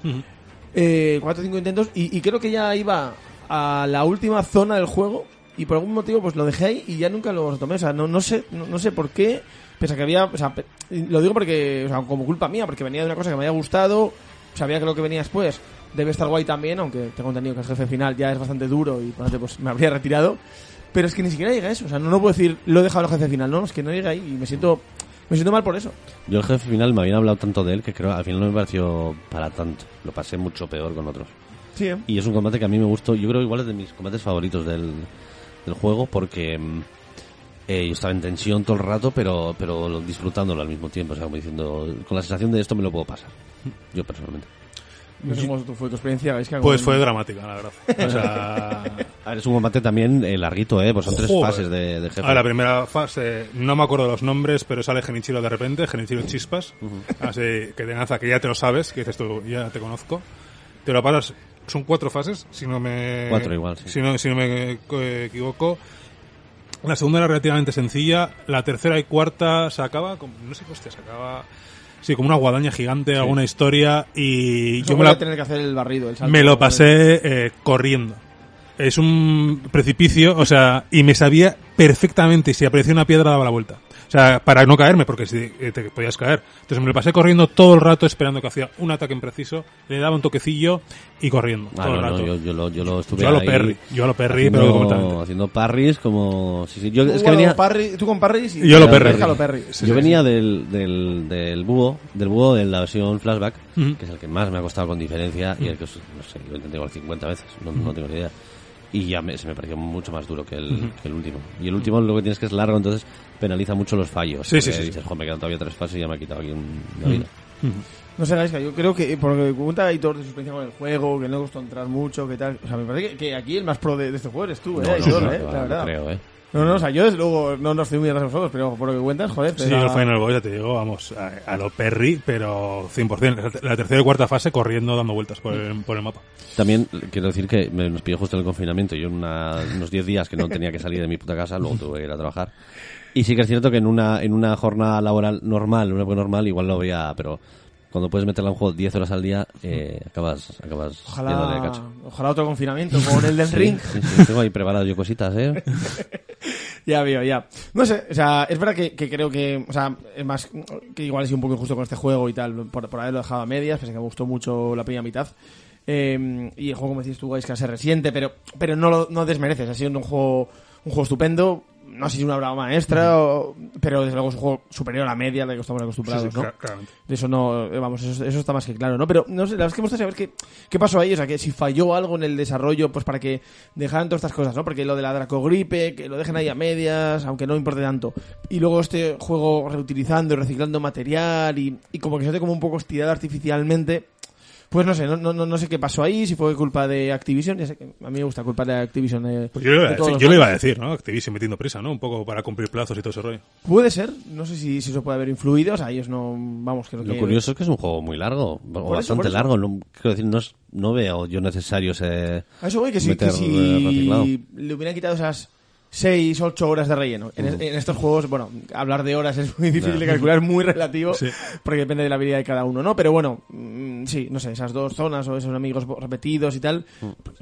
eh, cuatro o cinco intentos. Y, y creo que ya iba a la última zona del juego. Y por algún motivo, pues lo dejé ahí y ya nunca lo retomé. O sea, no, no sé, no, no sé por qué. Pese a que había. O sea, lo digo porque. O sea, como culpa mía, porque venía de una cosa que me había gustado. Sabía que lo que venía después debe estar guay también, aunque tengo entendido que el jefe final ya es bastante duro y pues me habría retirado. Pero es que ni siquiera llega eso. O sea, no, no puedo decir lo he dejado el jefe final, no, es que no llega ahí y me siento. Me siento mal por eso. Yo el jefe final me habían hablado tanto de él que creo al final no me pareció para tanto. Lo pasé mucho peor con otros. Sí, ¿eh? Y es un combate que a mí me gustó. Yo creo igual es de mis combates favoritos del, del juego porque mm, eh, yo estaba en tensión todo el rato, pero, pero lo- disfrutándolo al mismo tiempo. O sea, como diciendo, con la sensación de esto me lo puedo pasar. Yo personalmente. No sé cómo fue tu experiencia, Gaisca, Pues fue dramática, la verdad. O sea, A ver, es un combate también eh, larguito, ¿eh? Pues son tres Joder. fases de, de jefe. a la primera fase, no me acuerdo los nombres, pero sale Genichiro de repente, Genichiro Chispas. Así que te lanza, que ya te lo sabes, que dices tú, ya te conozco. Te lo pasas, son cuatro fases, si no me. Cuatro igual, sí. Si no, si no me eh, equivoco. La segunda era relativamente sencilla, la tercera y cuarta se acaba, con- no sé qué hostia, se acaba. Sí, como una guadaña gigante, alguna historia y Eso yo me voy la, a tener que hacer el barrido, el salto. me lo pasé eh, corriendo. Es un precipicio, o sea, y me sabía perfectamente si aparecía una piedra daba la vuelta. O sea, para no caerme, porque si eh, te podías caer. Entonces me lo pasé corriendo todo el rato esperando que hacía un ataque impreciso, le daba un toquecillo y corriendo Ah, todo el no, rato. yo, yo lo, yo lo estuve Yo a lo ahí Perry, yo a lo Perry, haciendo, pero completamente. haciendo parries como... Sí, sí, yo, es que venía... Parry- tú con Parry y Yo a lo. Sí, yo sí, venía del, del, del búho, del búho de la versión flashback, que es el que más me ha costado con diferencia y el que, no sé, yo lo intenté igual 50 veces, no, no tengo ni idea. Y ya me- se me pareció mucho más duro que el, que el último. Y el último lo que tienes que es largo, entonces penaliza mucho los fallos. Sí, sí, sí, dices, joder, me quedan todavía tres fases y ya me ha quitado aquí un- una vida. No sé, Gaisca, yo creo que, por lo que cuenta Aitor de su experiencia con el juego, que no le costó entrar mucho, que tal. O sea, me parece que, que aquí el más pro de, de este juego eres tú, eh, No, no, Aitor, no, eh, la verdad. creo, eh. No, no, o sea, yo desde luego no, no estoy muy atrás de vosotros, pero por lo que cuentas, joder. Sí, da- el Final Boss, ya te digo, vamos, a, a lo Perry, pero 100%. La tercera y cuarta fase corriendo, dando vueltas por el, por el mapa. También quiero decir que me, nos pilló justo en el confinamiento. Yo una- unos 10 días que no tenía que salir de mi puta casa, luego tuve que ir a trabajar. Y sí que es cierto que en una, en una jornada laboral normal, en una época normal, igual lo veía, pero cuando puedes meterla en un juego 10 horas al día, eh, acabas, acabas Ojalá, cacho. ojalá otro confinamiento con el del Sí, ring. sí, sí, tengo ahí preparadas yo cositas, ¿eh? Ya veo, ya. No sé, o sea, es verdad que, que creo que, o sea, es más, que igual he sido un poco injusto con este juego y tal, por, por haberlo dejado a medias, a que me gustó mucho la primera mitad. Eh, y el juego, como decís tú, es que se resiente, pero, pero no lo no desmereces. Ha sido un juego, un juego estupendo. No sé si una obra maestra, o- pero desde luego es un juego superior a la media de la que estamos acostumbrados, Sí, sí, ¿no? De eso no, eh, vamos, eso, eso está más que claro, ¿no? Pero no sé, la verdad es que me gusta saber qué, qué pasó ahí, o sea, que si falló algo en el desarrollo, pues para que dejaran todas estas cosas, ¿no? Porque lo de la Dracogripe, que lo dejen ahí a medias, aunque no importe tanto. Y luego este juego reutilizando y reciclando material y, y como que se hace como un poco estirado artificialmente. Pues no sé, no, no, no no sé qué pasó ahí, si fue culpa de Activision, ya sé que a mí me gusta culpar de Activision. de- Pues yo, lo iba a de decir, los yo lo iba a fans. decir, ¿no? Activision metiendo prisa, ¿no? Un poco para cumplir plazos y todo ese rollo. Puede ser, no sé si, si eso puede haber influido, o sea, ellos no, vamos, creo Lo que... curioso es que es un juego muy largo, o bastante eso. largo. No, quiero decir, no, es- no veo yo necesario ese... A eso voy, que si, meter, que eh, si le hubieran quitado esas 6, 8 horas de relleno. En, es- en estos juegos, bueno, hablar de horas es muy difícil de calcular, es muy relativo, Sí. porque depende de la habilidad de cada uno, ¿no? Pero bueno, mm, sí, no sé, esas dos zonas o esos amigos repetidos y tal,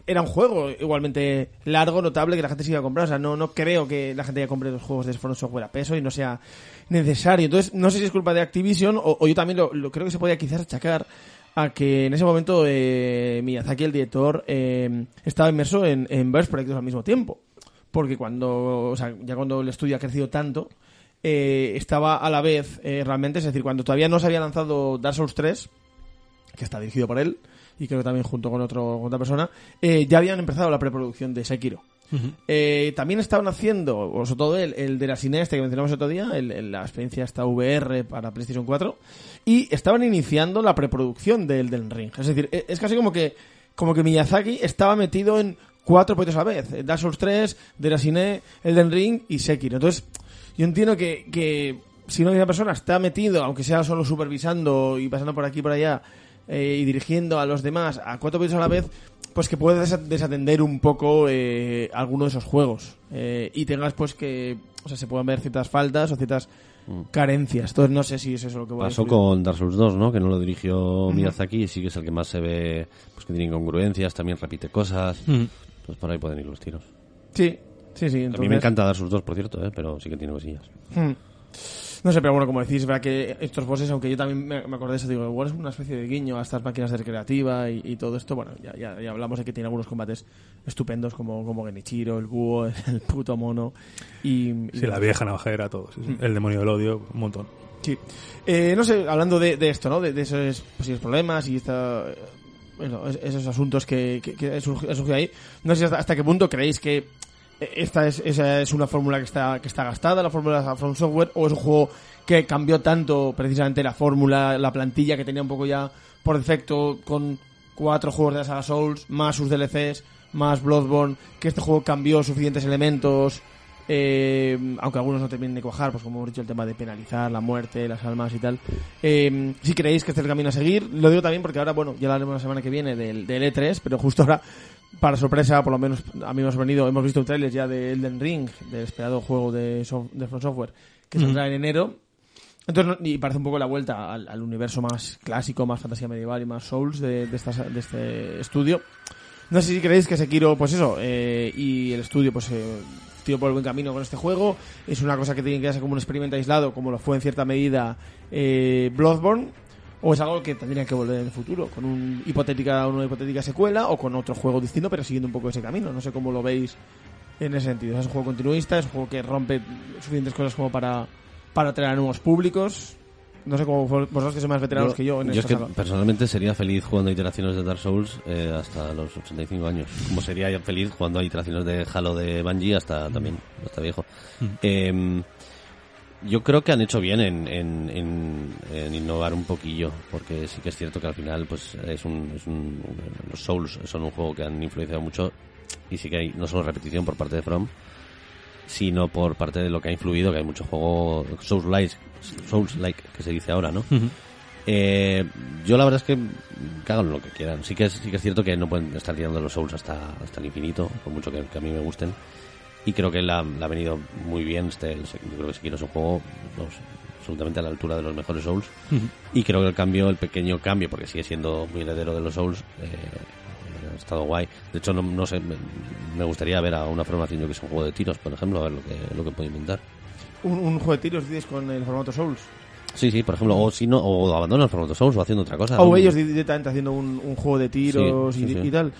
era un juego igualmente largo, notable, que la gente se iba a comprar. O sea, no, no creo que la gente ya compre los juegos de From Software a peso y no sea necesario. Entonces, no sé si es culpa de Activision o, o yo también lo, lo creo que se podía quizás achacar a que en ese momento eh, Miyazaki, el director, eh, estaba inmerso en, en varios proyectos al mismo tiempo. Porque cuando, o sea, ya cuando el estudio ha crecido tanto, eh, estaba a la vez eh, realmente, es decir, cuando todavía no se había lanzado Dark Souls 3, que está dirigido por él, y creo que también junto con, otro, con otra persona, eh, ya habían empezado la preproducción de Sekiro. Eh, también estaban haciendo, o sobre todo él, el de la cine este que mencionamos otro día, el, el- la experiencia esta VR para PlayStation 4, y estaban iniciando la preproducción del Elden Ring. Es decir, e- es casi como que, como que Miyazaki estaba metido en cuatro proyectos a la vez. Dark Souls 3, de la cine, Elden Ring y Sekiro. Entonces, yo entiendo que, que si una misma persona está metido, aunque sea solo supervisando y pasando por aquí y por allá, eh, y dirigiendo a los demás a cuatro proyectos a la vez, pues que puedes desa- desatender un poco eh, alguno de esos juegos. Eh, y tengas pues que, o sea, se puedan ver ciertas faltas o ciertas carencias. Entonces no sé si es eso lo que voy a Pasó decir. con Dark Souls 2, ¿no? Que no lo dirigió Miyazaki y sí que es el que más se ve, pues que tiene incongruencias, también repite cosas. Pues por ahí pueden ir los tiros. Sí, sí, sí. A mí me encanta Dark Souls 2, por cierto, ¿eh? Pero sí que tiene cosillas. Hmm. No sé, pero bueno, como decís, verdad que estos bosses, aunque yo también me, me acordé de eso, digo, igual es una especie de guiño a estas máquinas de recreativa y, y todo esto. Bueno, ya, ya, ya hablamos de que tiene algunos combates estupendos como, como Genichiro, el búho, el puto mono. Y, y Sí, la vieja navajera, todo. sí, sí. El demonio del odio, un montón. Sí. Eh, no sé, hablando de, de esto, ¿no? De, de esos posibles problemas y esta, eh, bueno, es- esos asuntos que, que, que han ahí, no sé hasta, hasta qué punto creéis que esta es, esa es una fórmula que está, que está gastada, la fórmula From Software, o es un juego que cambió tanto precisamente la fórmula, la plantilla que tenía un poco ya por defecto con cuatro juegos de la saga Souls, más sus DLCs, más Bloodborne, que este juego cambió suficientes elementos eh, aunque algunos no terminen de cuajar, pues como hemos dicho, el tema de penalizar la muerte, las almas y tal. Eh, si creéis que este es el camino a seguir, lo digo también porque ahora, bueno, ya lo haremos la semana que viene del, del E3, pero justo ahora, para sorpresa, por lo menos a mí me ha sorprendido, hemos visto un trailer ya de Elden Ring, del esperado juego de, de From Software, que saldrá en enero. Entonces, y parece un poco la vuelta al, al universo más clásico, más fantasía medieval y más Souls de, de, esta- de este estudio. No sé si creéis que Sekiro, pues eso, eh, y el estudio, pues, eh, por el buen camino con este juego. Es una cosa que tiene que hacer como un experimento aislado, como lo fue en cierta medida eh, Bloodborne. O es algo que tendría que volver en el futuro, con un hipotética, una hipotética secuela o con otro juego distinto, pero siguiendo un poco ese camino. No sé cómo lo veis en ese sentido. Es un juego continuista, es un juego que rompe suficientes cosas como para, para atraer a nuevos públicos. No sé cómo vos- vosotros que sois más veteranos que yo en yo es que saga. personalmente sería feliz jugando a iteraciones de Dark Souls eh, hasta los 85 años. Como sería feliz jugando a iteraciones de Halo de Bungie hasta también, hasta viejo. Eh, yo creo que han hecho bien en, en, en- en innovar un poquillo, porque sí que es cierto que al final pues es un, es un- los Souls son un juego que han influenciado mucho y sí que hay no solo repetición por parte de From, sino por parte de lo que ha influido, que hay mucho juego Souls-like, Souls-like que se dice ahora, ¿no? Eh, yo la verdad es que, hagan lo que quieran. Sí que es, sí que es cierto que no pueden estar tirando los Souls hasta, hasta el infinito, por mucho que, que a mí me gusten. Y creo que la, la ha venido muy bien. Este, yo creo que Sekiro es un juego absolutamente a la altura de los mejores Souls. Y creo que el cambio, el pequeño cambio, porque sigue siendo muy heredero de los Souls, eh, ha estado guay. De hecho, no, no sé, me, me gustaría ver a una formación, yo que es un juego de tiros, por ejemplo, a ver lo que, lo que puede inventar. Un, un juego de tiros, dices, con el formato Souls. Sí, sí, por ejemplo, o si no, o abandona el formato Souls o haciendo otra cosa. O ellos di- directamente haciendo un, un juego de tiros Sí, y, sí, sí. y tal.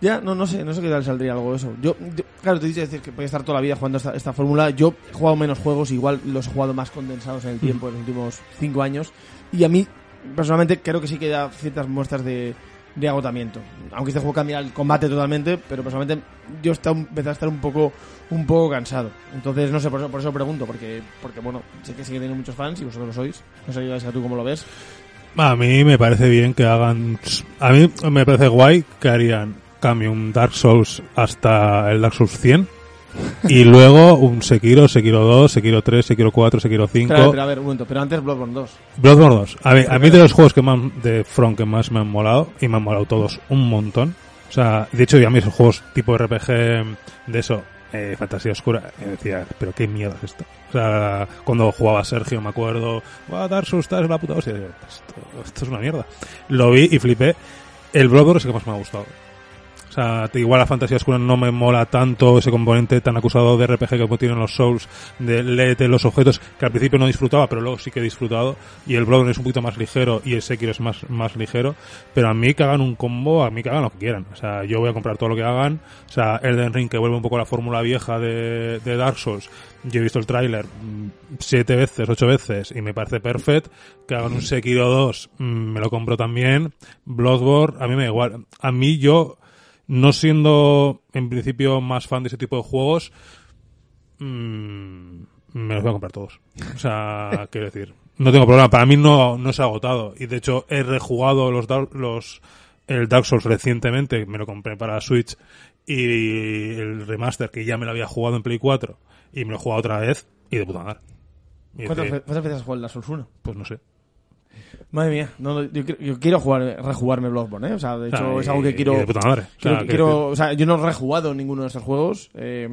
Ya, no, no sé, no sé qué tal saldría algo de eso. Yo, yo- claro, te dices que voy a estar toda la vida jugando esta, esta fórmula. Yo he jugado menos juegos, igual los he jugado más condensados en el tiempo, en los últimos cinco años. Y a mí, personalmente, creo que sí que da ciertas muestras de, de agotamiento. Aunque este juego cambia el combate totalmente, pero personalmente yo está, empecé a estar un poco, un poco cansado. Entonces, no sé, por eso, por eso pregunto, porque, porque bueno, sé que sigue teniendo muchos fans y vosotros lo sois. No sé, Isaac, tú cómo lo ves. A mí me parece bien que hagan. A mí me parece guay que harían cambio un Dark Souls hasta el Dark Souls 100 y luego un Sekiro, Sekiro 2, Sekiro 3, Sekiro 4, Sekiro 5. Pero, pero a ver, un momento, pero antes Bloodborne 2. Bloodborne 2. A, ver, a mí de los juegos que más de From que más me han molado, y me han molado todos un montón. O sea, de hecho, a mí esos juegos tipo RPG de eso, eh, fantasía oscura, y decía, pero qué mierda es esto. O sea, cuando jugaba Sergio, me acuerdo, "Buah, Dark Souls, estás la puta hostia. Esto, esto es una mierda. Lo vi y flipé. El Bloodborne es el que más me ha gustado. O sea, igual la fantasía oscura no me mola tanto ese componente tan acusado de RPG que tienen los Souls, de léete los objetos, que al principio no disfrutaba, pero luego sí que he disfrutado. Y el Bloodborne es un poquito más ligero y el Sekiro es más, más ligero. Pero a mí que hagan un combo, a mí que hagan lo que quieran. O sea, yo voy a comprar todo lo que hagan. O sea, Elden Ring que vuelve un poco la fórmula vieja de, de Dark Souls. Yo he visto el tráiler mm, siete veces, ocho veces y me parece perfect. Que hagan un Sekiro 2, mm, me lo compro también. Bloodborne, a mí me da igual. A mí yo, no siendo en principio más fan de ese tipo de juegos, mm, me los voy a comprar todos. O sea, quiero decir, no tengo problema. Para mí no, no se ha agotado. Y de hecho he rejugado los, los el Dark Souls recientemente, me lo compré para Switch y el remaster que ya me lo había jugado en Play 4 y me lo he jugado otra vez y de puta madre. Y ¿Cuántas, dice, ve- cuántas veces has jugado el Dark Souls 1? pues no sé. Madre mía, no, yo, quiero- yo quiero jugar, rejugarme Bloodborne, ¿eh? O sea, de hecho, es algo que quiero... de puta madre. O sea, quiero- o sea, yo no he rejugado ninguno de estos juegos eh,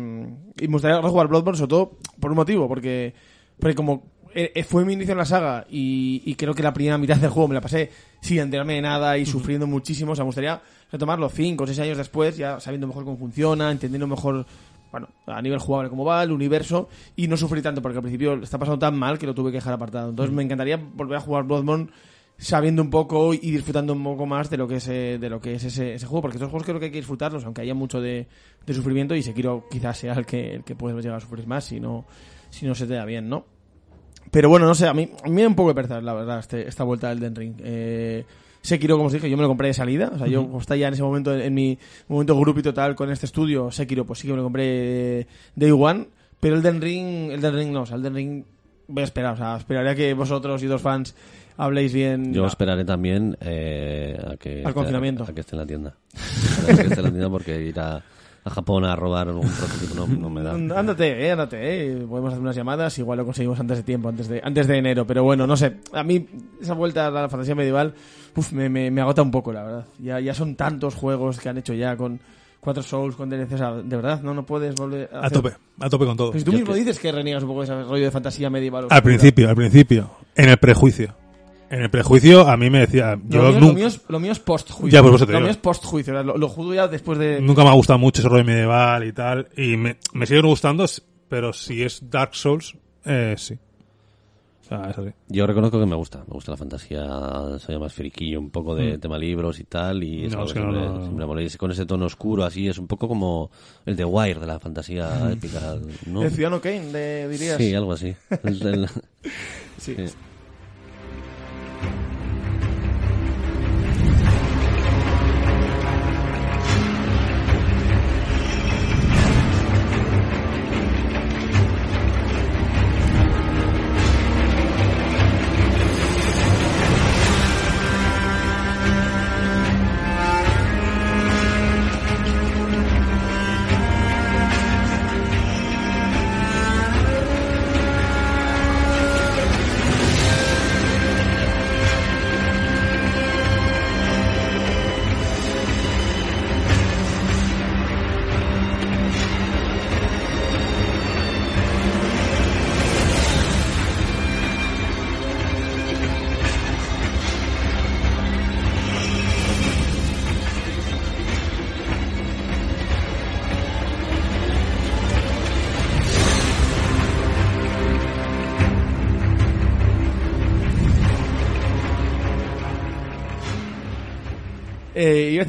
y me gustaría rejugar Bloodborne sobre todo por un motivo, porque, porque como eh, eh, fue mi inicio en la saga y, y creo que la primera mitad del juego me la pasé sin enterarme de nada y sufriendo muchísimo, o sea, me gustaría retomarlo cinco o seis años después, ya sabiendo mejor cómo funciona, entendiendo mejor bueno, a nivel jugable cómo va, el universo, y no sufrir tanto, porque al principio está pasando tan mal que lo tuve que dejar apartado. Entonces me encantaría volver a jugar Bloodborne sabiendo un poco y disfrutando un poco más de lo que es, eh, de lo que es ese, ese juego, porque estos juegos creo que hay que disfrutarlos, aunque haya mucho de, de sufrimiento, y Sekiro quizás sea el que, el que puedes llegar a sufrir más si no, si no se te da bien, ¿no? Pero bueno, no sé, a mí, a mí me da un poco de pereza, la verdad, este- esta vuelta del Den Ring. Eh, Sekiro, como os dije, yo me lo compré de salida. O sea, yo como está ya en ese momento, en, en mi momento grupo y total con este estudio, Sekiro, pues sí que me lo compré Day One. Pero el Den Ring, el Den Ring no, o sea, el Den Ring voy a esperar. O sea, esperaría que vosotros y dos fans habléis bien. Yo esperaré también eh, a que Al confinamiento. a que esté en la tienda. A que esté en la tienda porque ir a, a Japón a robar un prototipo no, no me da. Ándate, eh, ándate, eh. Podemos hacer unas llamadas, igual lo conseguimos antes de tiempo, antes de, antes de enero. Pero bueno, no sé. A mí, esa vuelta a la fantasía medieval, uf, me, me, me agota un poco, la verdad. Ya, ya son tantos juegos que han hecho ya con, cuatro Souls con DLC, o sea, de verdad, no, no puedes volver a, A hacer- tope, a tope con todo. Pues tú Yo mismo que- dices que reniegas un poco de ese rollo de fantasía medieval. Al principio, al principio. En el prejuicio. En el prejuicio a mí me decía... Lo, Yo mío, lo nunca, mío es, lo mío es post-juicio. Ya, por eso te Lo digo. mío es post-juicio. Lo, lo juzgo ya después de... nunca me ha gustado mucho ese rollo medieval y tal. Y me, me siguen gustando, pero si es Dark Souls, eh, sí. O sea, es así. Yo reconozco que me gusta, me gusta la fantasía, soy más friquillo, un poco de tema libros y tal, y es Mm. No, algo es que siempre, no, no. siempre con ese tono oscuro así, es un poco como el de Wire de la fantasía épica, ¿no? El Ciudadano Kane, de, dirías. Sí, algo así. Sí. sí.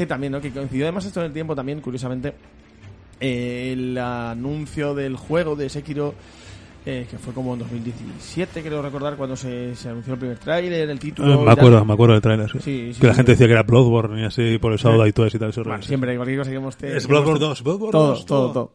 Decir también, ¿no? Que coincidió además esto en el tiempo también, curiosamente, eh, el anuncio del juego de Sekiro, eh, que fue como en 2017, creo recordar, cuando se, se anunció el primer tráiler, el título... Eh, y me acuerdo, me acuerdo del trailer, sí. Sí, sí, que la gente decía que era Bloodborne y así por el Shadow Die Twice y tal. Eso Bueno, siempre, cualquier cosa que hemos... Es Bloodborne 2, Bloodborne todo, 2, todo, todo.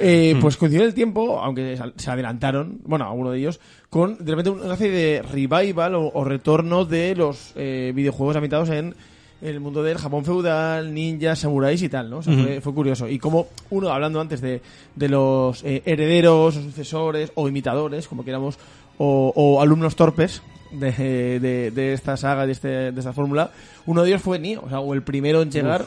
Eh, Pues coincidió el tiempo, aunque se- adelantaron, bueno, alguno de ellos, con de repente una especie de revival o, o retorno de los videojuegos ambientados en el mundo del Japón feudal, ninjas, samuráis y tal, ¿no? O sea, fue, fue curioso. Y como uno, hablando antes de, de los eh, herederos o sucesores o imitadores, como queramos, o, o alumnos torpes de, de, de esta saga, de, este, de esta fórmula, uno de ellos fue Nio, o sea, o el primero en llegar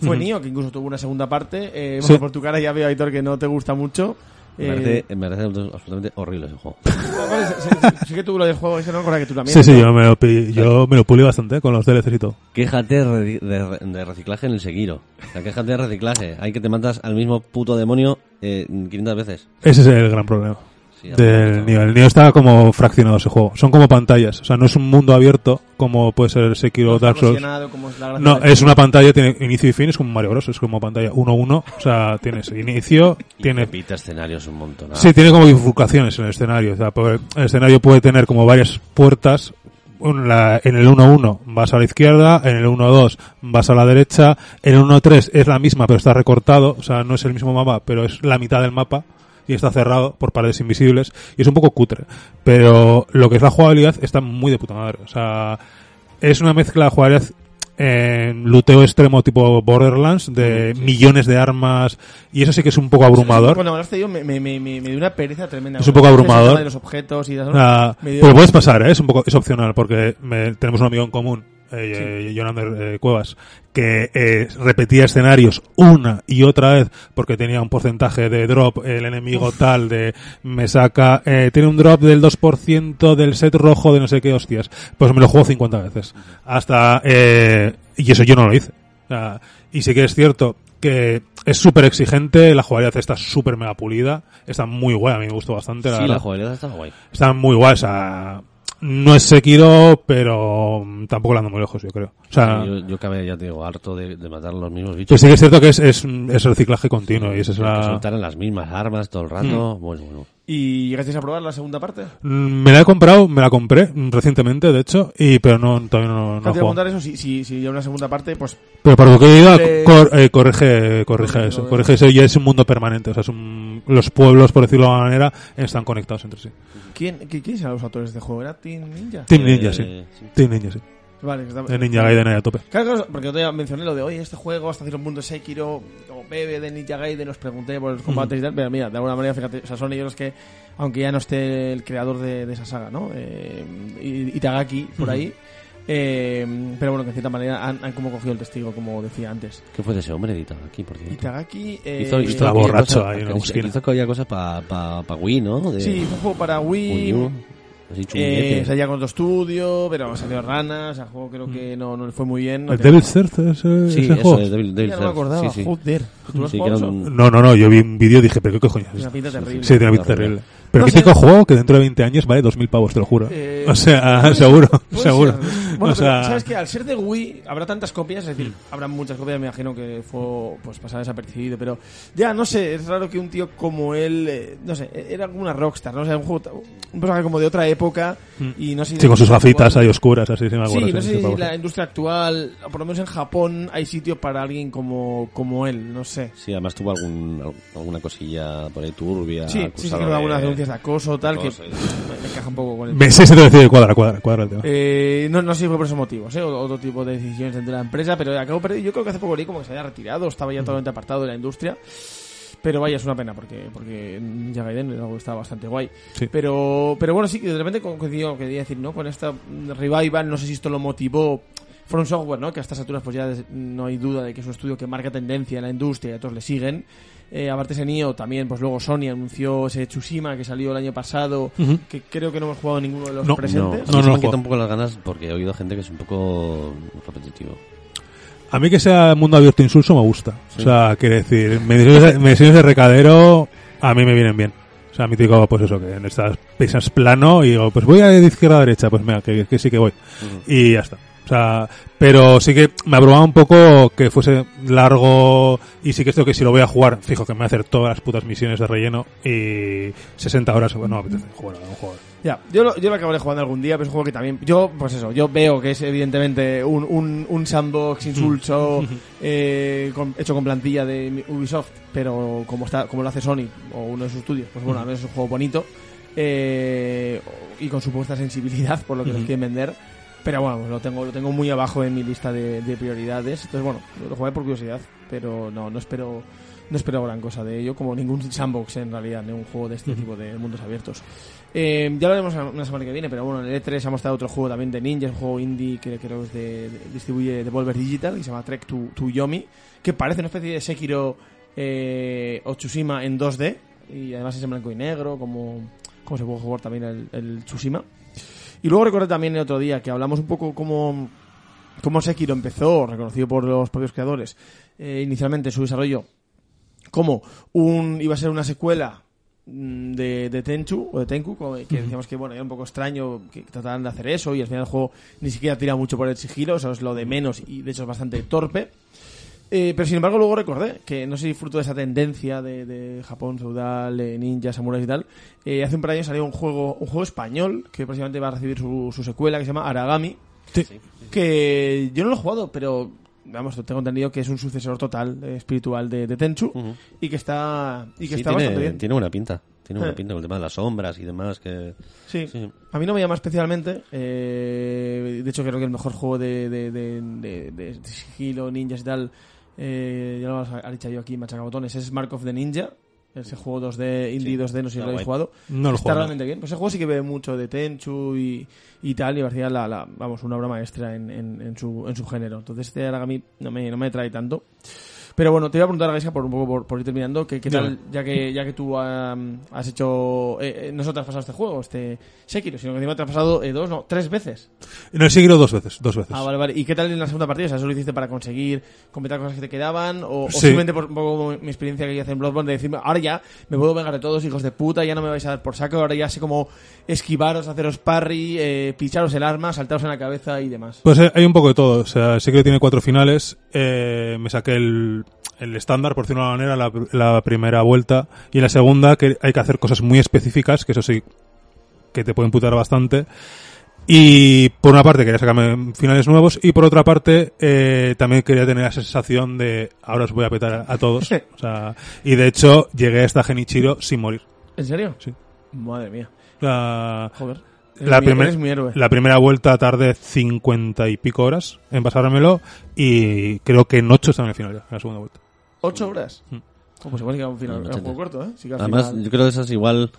fue Nio, que incluso tuvo una segunda parte. Eh, bueno, por tu cara ya veo, Aitor, que no te gusta mucho. Me Eh, parece, me parece absolutamente horrible ese juego. vale, sí, sí, sí que tú lo del juego, ese no recuerda que tú también. Sí, sí, yo me lo, yo me lo pulí bastante eh, con los DLCs y todo. Quéjate de, de- de reciclaje en el Sekiro. O sea, quéjate de reciclaje. Hay que te matas al mismo puto demonio eh, 500 veces. Ese es el gran problema. Sí, del. Nioh. El Nioh está como fraccionado ese juego. Son como pantallas. O sea, no es un mundo abierto como puede ser Sekiro o Dark Souls. Erosionado, como es la gracia No, es una pantalla, tiene inicio y fin, es como Mario Bros. Es como pantalla 1-1. O sea, tienes inicio, Y tiene... repite escenarios un montón. Sí, tiene como bifurcaciones en el escenario. O sea, el escenario puede tener como varias puertas. La- en el 1-1 vas a la izquierda, en el 1-2 vas a la derecha, en el 1-3 es la misma pero está recortado, o sea, no es el mismo mapa, pero es la mitad del mapa y está cerrado por paredes invisibles y es un poco cutre. Pero lo que es la jugabilidad está muy de puta madre. O sea, es una mezcla de jugabilidad en luteo extremo tipo Borderlands de millones de armas y eso sí que es un poco abrumador. Cuando hablaste yo me, me, me, me, dio una pereza tremenda. Es un poco abrumador. De los objetos y tal, ¿no? Ah, pero puedes pasar, ¿eh? es un poco es opcional porque me- tenemos un amigo en común, eh, eh, Jonander eh, Cuevas, que eh, repetía escenarios una y otra vez porque tenía un porcentaje de drop, el enemigo tal de me saca, eh, tiene un drop del 2% del set rojo de no sé qué hostias, pues me lo juego 50 veces. Hasta, eh, y eso yo no lo hice. O sea, y sí que es cierto que es súper exigente, la jugabilidad está súper mega pulida, está muy guay, a mí me gustó bastante. Sí, verdad. la jugabilidad está guay. Está muy guay, o sea, no es Sekiro, pero mm, tampoco la ando muy lejos, yo creo. O sea, yo, yo acabé, ya te digo, harto de, de matar los mismos bichos. pues sí que es cierto que es, es, es reciclaje continuo y esa es la... soltaran las mismas armas todo el rato. Bueno, bueno. ¿Y llegasteis a probar la segunda parte? Mm, Me la he comprado, me la compré mm, recientemente, de hecho, y pero no todavía no, no he jugado. eso, si, si, si ya una segunda parte, pues Pero para lo que he ido, Eh, cor- eh, corrige, corrige corrige eso, corrige eso y es un mundo permanente, o sea, es un- los pueblos, por decirlo de alguna manera, están conectados entre sí. ¿quién, qui- ¿quiénes eran los autores de este juego? ¿Era Team Ninja? Team Eh, Ninja, sí. sí. Team Ninja, sí. Vale, que está- De Ninja Gaiden ahí a tope. Claro, claro, porque yo te mencioné lo de hoy, este juego, hasta cierto punto Sekiro, como bebe de Ninja Gaiden, os pregunté por los combates y tal, pero mira, de alguna manera, fíjate, o sea, son ellos los que, aunque ya no esté el creador de, de esa saga, ¿no? Eh, y- Itagaki, por ahí, Eh, pero bueno, que en cierta manera han, han como cogido el testigo, como decía antes. ¿Qué fue de ese hombre editado aquí, por cierto? Itagaki... Eh, Hizo, hizo Estaba aquella borracho ahí en hizo- esquina. Hizo aquella cosa para pa, pa Wii, ¿no? De, Sí, hizo un juego para Wii... Wii Eh, salía con otro estudio, pero salió ranas, el juego creo que no, no le fue muy bien. No ¿El te- Devil's Third ese, Sí, ese eso juego? es Devil, Devil Ya no me acordaba, Sí, sí. joder. ¿Tú lo has Sí, un- No, no, no, yo vi un vídeo y dije, pero qué cojones. Una pinta terrible. Sí, tiene una pinta Terrible. terrible. Pero No mítico sé. juego que dentro de 20 años vale 2.000 pavos, te lo juro. Eh, o sea, seguro, seguro. ser. Bueno, o pero sea, sabes que al ser de Wii habrá tantas copias, es decir, habrá muchas copias, me imagino que fue pues pasar desapercibido, pero ya no sé, es raro que un tío como él, eh, no sé, era como una rockstar, no o sea, un juego un personaje como de otra época y no sé Mm. sí, con sus gafitas ahí oscuras, así, sí me Sí, no sí, sé si la industria actual, o por lo menos en Japón, hay sitio para alguien como, como él, no sé. Sí, además tuvo algún, alguna cosilla por ahí turbia. Sí, sí, sí, que algunas de- denuncias de acoso, tal, que cosas. me, me encaja un poco con el Me- sí, te decía, cuadra, cuadra, cuadra el tema. Eh, no, no sé fue por esos motivos, ¿eh? otro tipo de decisiones dentro de la empresa, pero acabo perdido. Yo creo que hace poco leí como que se había retirado, estaba ya totalmente apartado de la industria. Pero vaya, es una pena porque porque Ninja Gaiden algo está bastante guay. Sí. Pero pero bueno, sí, de repente co- coincidió quería decir, ¿no? Con esta revival, no sé si esto lo motivó From Software, ¿no? Que a estas alturas pues ya no hay duda de que es un estudio que marca tendencia en la industria y a todos le siguen. Eh, aparte ese Nioh, también pues luego Sony anunció ese Tsushima que salió el año pasado, que creo que no hemos jugado ninguno de los No, No, presentes. no, No, no me quita un poco las ganas porque he oído gente que es un poco repetitivo. A mí que sea mundo abierto insulso me gusta. Sí. O sea, quiere decir, mediciones de, mediciones de recadero a mí me vienen bien. O sea, a mí te digo, pues eso, que en estas pisas plano y digo, pues voy a de izquierda a derecha, pues mira, que, que sí que voy. Y ya está. O sea, pero sí que me abrumaba un poco que fuese largo y sí que esto que si lo voy a jugar, fijo que me voy a hacer todas las putas misiones de relleno y 60 horas, bueno, no apetece jugar a un juego. Ya, yo lo, yo lo acabaré jugando algún día, pero es un juego que también. Yo, pues eso, yo veo que es evidentemente un, un, un sandbox insulso eh, con- hecho con plantilla de Ubisoft, pero como está como lo hace Sony o uno de sus estudios, pues bueno, al menos es un juego bonito eh, y con supuesta sensibilidad por lo que nos quieren vender. Pero bueno, lo tengo, lo tengo muy abajo en mi lista de, de prioridades. Entonces, bueno, lo jugué por curiosidad, pero no, no espero. No espero gran cosa de ello, como ningún sandbox en realidad, ni un juego de este tipo de mundos abiertos. Eh, ya lo haremos una semana que viene, pero bueno, en el E3 ha mostrado otro juego también de Ninja, un juego indie que creo que es de, de- distribuye Devolver Digital, que se llama Trek to, to Yomi, que parece una especie de Sekiro eh, o Tsushima en 2D, y además es en blanco y negro, como, como se puede jugar también el, el Tsushima. Y luego recordé también el otro día que hablamos un poco cómo, cómo Sekiro empezó, reconocido por los propios creadores, eh, inicialmente su desarrollo como un iba a ser una secuela mm, de, de Tenchu o de Tenku que decíamos que bueno era un poco extraño que trataran de hacer eso y al final el juego ni siquiera tira mucho por el sigilo eso es lo de menos y de hecho es bastante torpe Eh, pero sin embargo luego recordé que no sé si fruto de esa tendencia de, de Japón feudal eh, ninja samuráis y tal eh, hace un par de años salió un juego un juego español que próximamente va a recibir su, su secuela que se llama Aragami que yo no lo he jugado, pero vamos, tengo entendido que es un sucesor total eh, espiritual de, de Tenchu y que está y que Sí, está tiene, bastante bien. tiene buena pinta. Tiene buena Eh. pinta con el tema de las sombras y demás. que Sí. sí. A mí no me llama especialmente. eh, de hecho, creo que el mejor juego de, de, de, de- de sigilo, ninjas y tal, eh, ya lo ha dicho yo aquí, machacabotones, es Mark of the Ninja. Ese juego 2D, indie 2D, no sé si lo habéis jugado. No lo Está juego. realmente bien. Pues ese juego sí que ve mucho de Tenchu y, y tal, y parecía la, la- vamos, una obra maestra en, en, en su, en su género. Entonces este Aragami no me, no me trae tanto. Pero bueno, te iba a preguntar, Gaisca, por un poco por, por ir terminando, que qué tal, ya que, ya que tú am, has hecho, eh, eh, no solo te has pasado este juego, este Sekiro, sino que encima te has pasado eh, dos, no, tres veces. No seguido dos veces, dos veces. Ah, vale, vale. ¿Y qué tal en la segunda partida? O sea, ¿eso lo hiciste para conseguir completar cosas que te quedaban? ¿O, o Sí. simplemente por un poco mi experiencia que yo hice en Bloodborne de decirme, ahora ya me puedo vengar de todos, hijos de puta, ya no me vais a dar por saco, ahora ya sé cómo esquivaros, haceros parry, eh, picharos el arma, saltaros en la cabeza y demás? Pues eh, hay un poco de todo. O sea, que tiene cuatro finales. Eh, me saqué el, el estándar, por decirlo de una manera, la, la primera vuelta. Y en la segunda que hay que hacer cosas muy específicas, que eso sí, que te pueden putar bastante. Y por una parte quería sacarme finales nuevos y por otra parte eh, también quería tener esa sensación de ahora os voy a petar a, a todos. O sea, y de hecho llegué hasta Genichiro sin morir. ¿En serio? Sí. Madre mía. La, Joder. La, mi- primer- mi héroe. la primera vuelta tardé cincuenta y pico horas en pasármelo y creo que en ocho está en el final ya, en la segunda vuelta. ¿Ocho horas? Mm. Pues igual que un final, era un no, juego corto, ¿eh? Sí que al Además, final- yo creo que esas igual.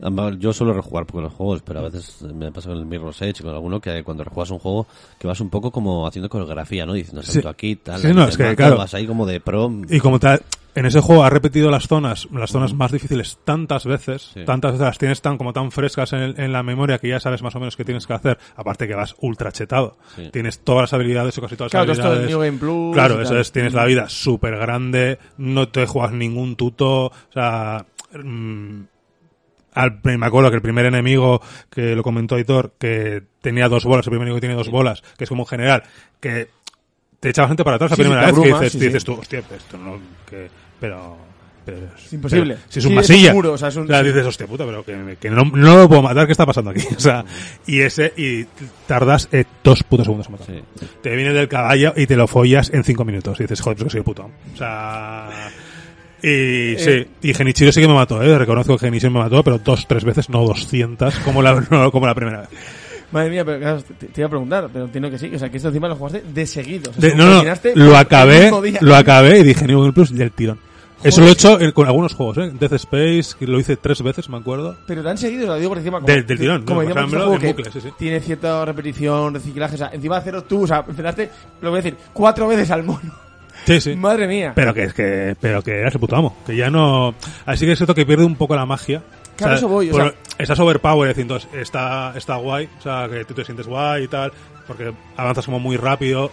Además, Yo suelo rejugar con los juegos, pero a veces me pasa con el Mirror's Edge, con alguno que cuando rejuegas un juego que vas un poco como haciendo coreografía, ¿no? Diciendo salto Sí. aquí, tal. Sí, no, es que, claro. Vas ahí como de pro. Y como tal, en ese juego has repetido las zonas, las zonas más difíciles tantas veces, Sí. tantas veces las tienes tan como tan frescas en, el- en la memoria que ya sabes más o menos qué tienes que hacer. Aparte que vas ultra chetado. Sí. Tienes todas las habilidades o casi todas Claro, las todo esto del habilidades. New Game Plus Claro, eso es, tienes la vida súper grande, no te juegas ningún tuto, o sea, mm, al, me acuerdo que el primer enemigo que lo comentó Aitor, que tenía dos bolas, el primer enemigo que tiene dos bolas, que es como un general, que te echaba gente para atrás la Sí, primera vez, que dices, sí, dices sí. tú, hostia, esto no, que, pero, pero Es imposible. pero si es un Sí, es masilla. un muro, o sea, es un- sí. dices, hostia puta, pero que, que no, no lo puedo matar, ¿qué está pasando aquí? O sea, y ese, y tardas eh, dos putos segundos en matarlo. Sí. Te viene del caballo y te lo follas en cinco minutos. Y dices, joder, pues que soy el puto. O sea. Y sí, y Genichiro sí que me mató, ¿eh? Reconozco que Genichiro me mató, pero dos, tres veces, no doscientas, como la, no, como la primera vez. Madre mía, pero claro, te, te iba a preguntar, pero entiendo que sí. O sea, que esto encima lo jugaste de seguido. O sea, De- según no, no, lo acabé, lo acabé y dije New Game Plus del tirón. Eso lo he hecho en- con algunos juegos, ¿eh? Death Space, que lo hice tres veces, me acuerdo. Pero tan seguido, lo digo por encima. Como, Del- del tirón, Como no, decíamos, es un juego en que bucle, sí, sí. tiene cierta repetición, reciclaje. O sea, encima de hacerlo tú, o sea, empezaste, lo voy a decir, cuatro veces al mono. Sí, sí. Madre mía. Pero que es que, pero que eras el puto amo. Que ya no. Así que es cierto que pierde un poco la magia. Claro, eso voy, o por- sea- estás overpowered, es decir, entonces está, está guay. O sea, que tú te sientes guay y tal. Porque avanzas como muy rápido.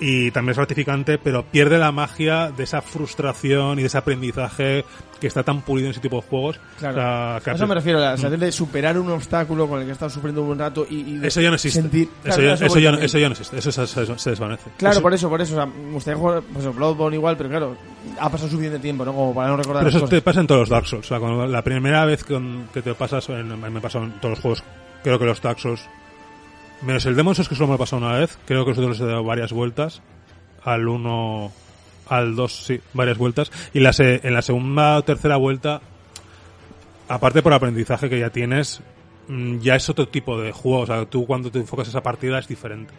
Y también es gratificante, pero pierde la magia de esa frustración y de ese aprendizaje que está tan pulido en ese tipo de juegos. Claro. O sea, que a eso me refiero, la sensación de superar un obstáculo con el que estado sufriendo un buen rato y, y Eso ya no existe. sentir- eso, Claro, ya, eso eso, ya, no- eso ya no existe. Eso se, desvanece. Claro, por eso, por eso. O sea, me gustaría jugar, pues, Bloodborne igual, pero claro, ha pasado suficiente tiempo, ¿no? Como para no recordar Pero eso te cosas. pasa en todos los Dark Souls. O sea, la primera vez que te pasas, en- me pasó en todos los juegos, creo que los Dark Souls, menos el Demon Souls que solo me he pasado una vez, creo que los otros he dado varias vueltas, al 1, al 2, sí, varias vueltas, y la se- en la segunda o tercera vuelta, aparte por aprendizaje que ya tienes, mm, ya es otro tipo de juego. O sea, tú cuando te enfocas esa partida es diferente.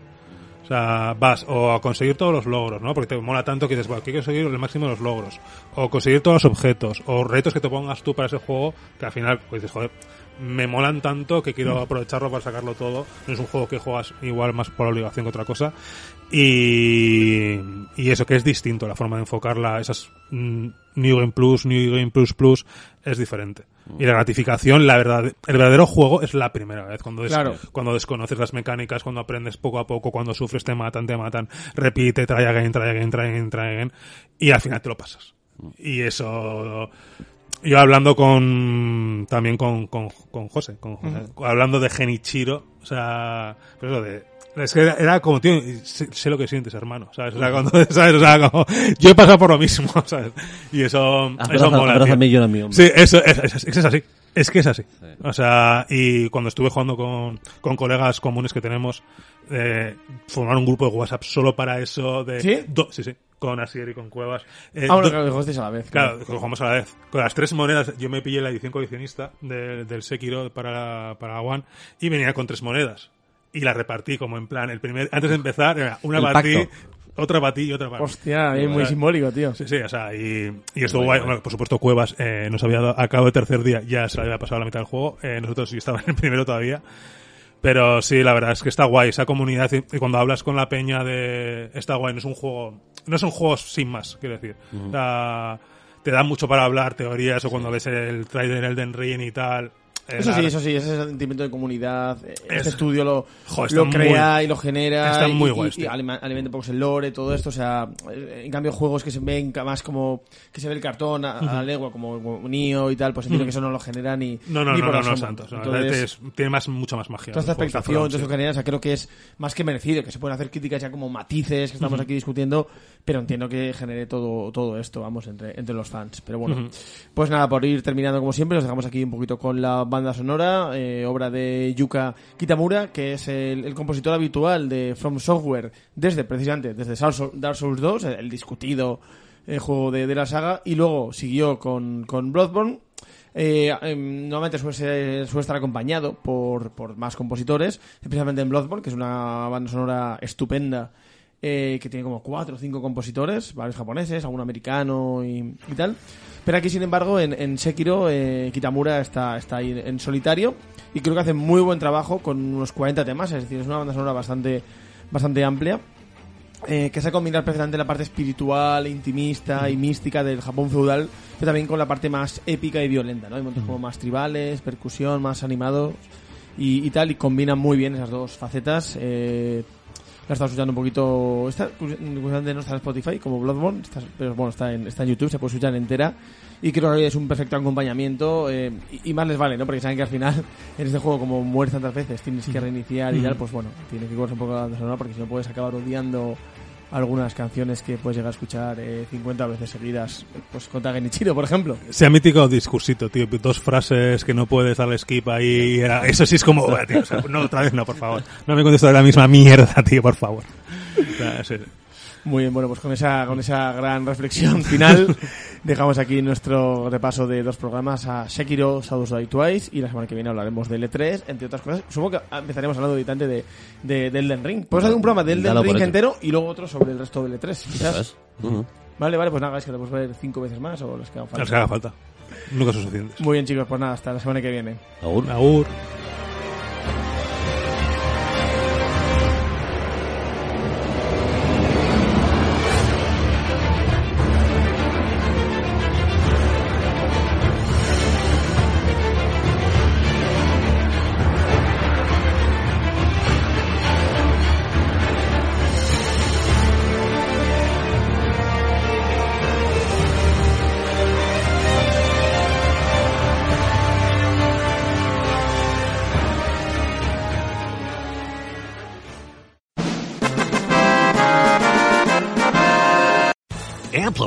O sea, vas o a conseguir todos los logros, ¿no? Porque te mola tanto que dices, bueno, quiero conseguir el máximo de los logros. O conseguir todos los objetos. O retos que te pongas tú para ese juego que al final, pues dices, joder, me molan tanto que quiero aprovecharlo para sacarlo todo. No es un juego que juegas igual más por obligación que otra cosa. Y, y eso que es distinto, la forma de enfocarla, esas mm, New Game Plus, New Game Plus Plus, es diferente. Y la gratificación, la verdad, el verdadero juego es la primera vez, cuando, des- Claro. cuando desconoces las mecánicas, cuando aprendes poco a poco, cuando sufres, te matan, te matan, repite, try again, try again, try again, try again, y al final te lo pasas. Y eso, yo hablando con, también con, con, con José, con José, hablando de Genichiro, o sea, pero eso de, es que era, era como, tío, sé, sé lo que sientes, hermano, ¿sabes? O sea, cuando, ¿sabes? O sea, como, yo he pasado por lo mismo, ¿sabes? Y eso, eso Abraza- mola, tío. Sí, eso es, es, es- es así. Es que es así. O sea, y cuando estuve jugando con, con colegas comunes que tenemos, eh, formar un grupo de WhatsApp solo para eso de... ¿Sí? do- sí, sí. Con Asier y con Cuevas. Eh, Ah, bueno, claro, que jugasteis a la vez. Claro, lo jugamos a la vez. Con las tres monedas, yo me pillé la edición coleccionista de- del Sekiro para, la- para la One y venía con tres monedas. Y la repartí como en plan, el primer, antes de empezar, era una batí, pacto. otra batí y otra batí. Hostia, es muy simbólico, tío. Sí, sí, o sea, y, y estuvo Muy guay. Bueno, por supuesto, Cuevas eh, nos había dado, a cabo del tercer día, ya se había pasado la mitad del juego. Eh, nosotros sí estábamos en el primero todavía. Pero sí, la verdad es que está guay esa comunidad. Y, y cuando hablas con la peña de. Está guay, no es un juego. No son juegos sin más, quiero decir. O sea, te da mucho para hablar, teorías, o cuando ves el trailer Elden Ring y tal. Eso sí, eso sí, ese sentimiento de comunidad. Este Es- estudio lo, Jo, lo crea muy- y lo genera. está y, muy y- guay, y tío. alima- alimenta un poco el lore, todo esto. O sea, eh, en cambio, juegos que se ven más como. que se ve el cartón a, a la legua, como, como y tal, pues entiendo que eso no lo genera ni. No, no, ni no, por no, no, Santos. Entonces, es- tiene más, mucha más magia. Toda esta expectación, todo eso sí. que genera, o sea, creo que es más que merecido, que se pueden hacer críticas ya como matices que estamos aquí discutiendo, pero entiendo que genere todo, todo esto, vamos, entre, entre los fans. Pero bueno, pues nada, por ir terminando como siempre, os dejamos aquí un poquito con la banda sonora, eh, obra de Yuka Kitamura, que es el, compositor habitual de From Software desde, precisamente, desde Dark Souls- Dark Souls 2, el, discutido eh, juego de, de la saga, y luego siguió con, con Bloodborne, eh, em, normalmente suele, ser- suele estar acompañado por, por más compositores, especialmente en Bloodborne, que es una banda sonora estupenda eh, que tiene como cuatro o cinco compositores, varios japoneses, algún americano y, y tal. Pero aquí, sin embargo, en, en Sekiro, eh, Kitamura está, está ahí en solitario y creo que hace muy buen trabajo con unos 40 temas, es decir, es una banda sonora bastante, bastante amplia. Eh, que se combinar perfectamente la parte espiritual, intimista y mística del Japón feudal, pero también con la parte más épica y violenta, ¿no? Hay momentos como más tribales, percusión, más animados y, y tal, y combinan muy bien esas dos facetas. Eh, la estaba escuchando un poquito. Está, curiosamente no está en Spotify como Bloodborne, está- pero bueno, está en, está en YouTube, se puede escuchar entera. Y creo que es un perfecto acompañamiento. eh, y, y más les vale, ¿no? Porque saben que al final, en este juego, como mueres tantas veces, tienes que reiniciar y tal, pues bueno, tienes que correr un poco la banda sonora porque si no puedes acabar odiando algunas canciones que puedes llegar a escuchar eh, 50 veces seguidas, pues con Genichiro, por ejemplo. Sea mítico discursito, tío. Dos frases que no puedes darle skip ahí. Eso sí es como, "Buah, tío, no, otra vez no, por favor. No me contestes la misma mierda, tío, por favor. O sea, sí. Muy bien, bueno, pues con esa, con esa gran reflexión final dejamos aquí nuestro repaso de dos programas a Sekiro, Shadows Die Twice y la semana que viene hablaremos de L3, entre otras cosas. Supongo que empezaremos hablando habitante de, de, de Elden Ring. Puedes hacer un programa de Elden Dalo Ring entero y luego otro sobre el resto de L3, ¿Sabes? quizás. Ujú. Vale, vale, pues nada, es que lo podemos ver cinco veces más o los que hagan falta. Los que haga falta. Nunca son suficientes. Muy bien, chicos, pues nada, hasta la semana que viene. Aún. Agur.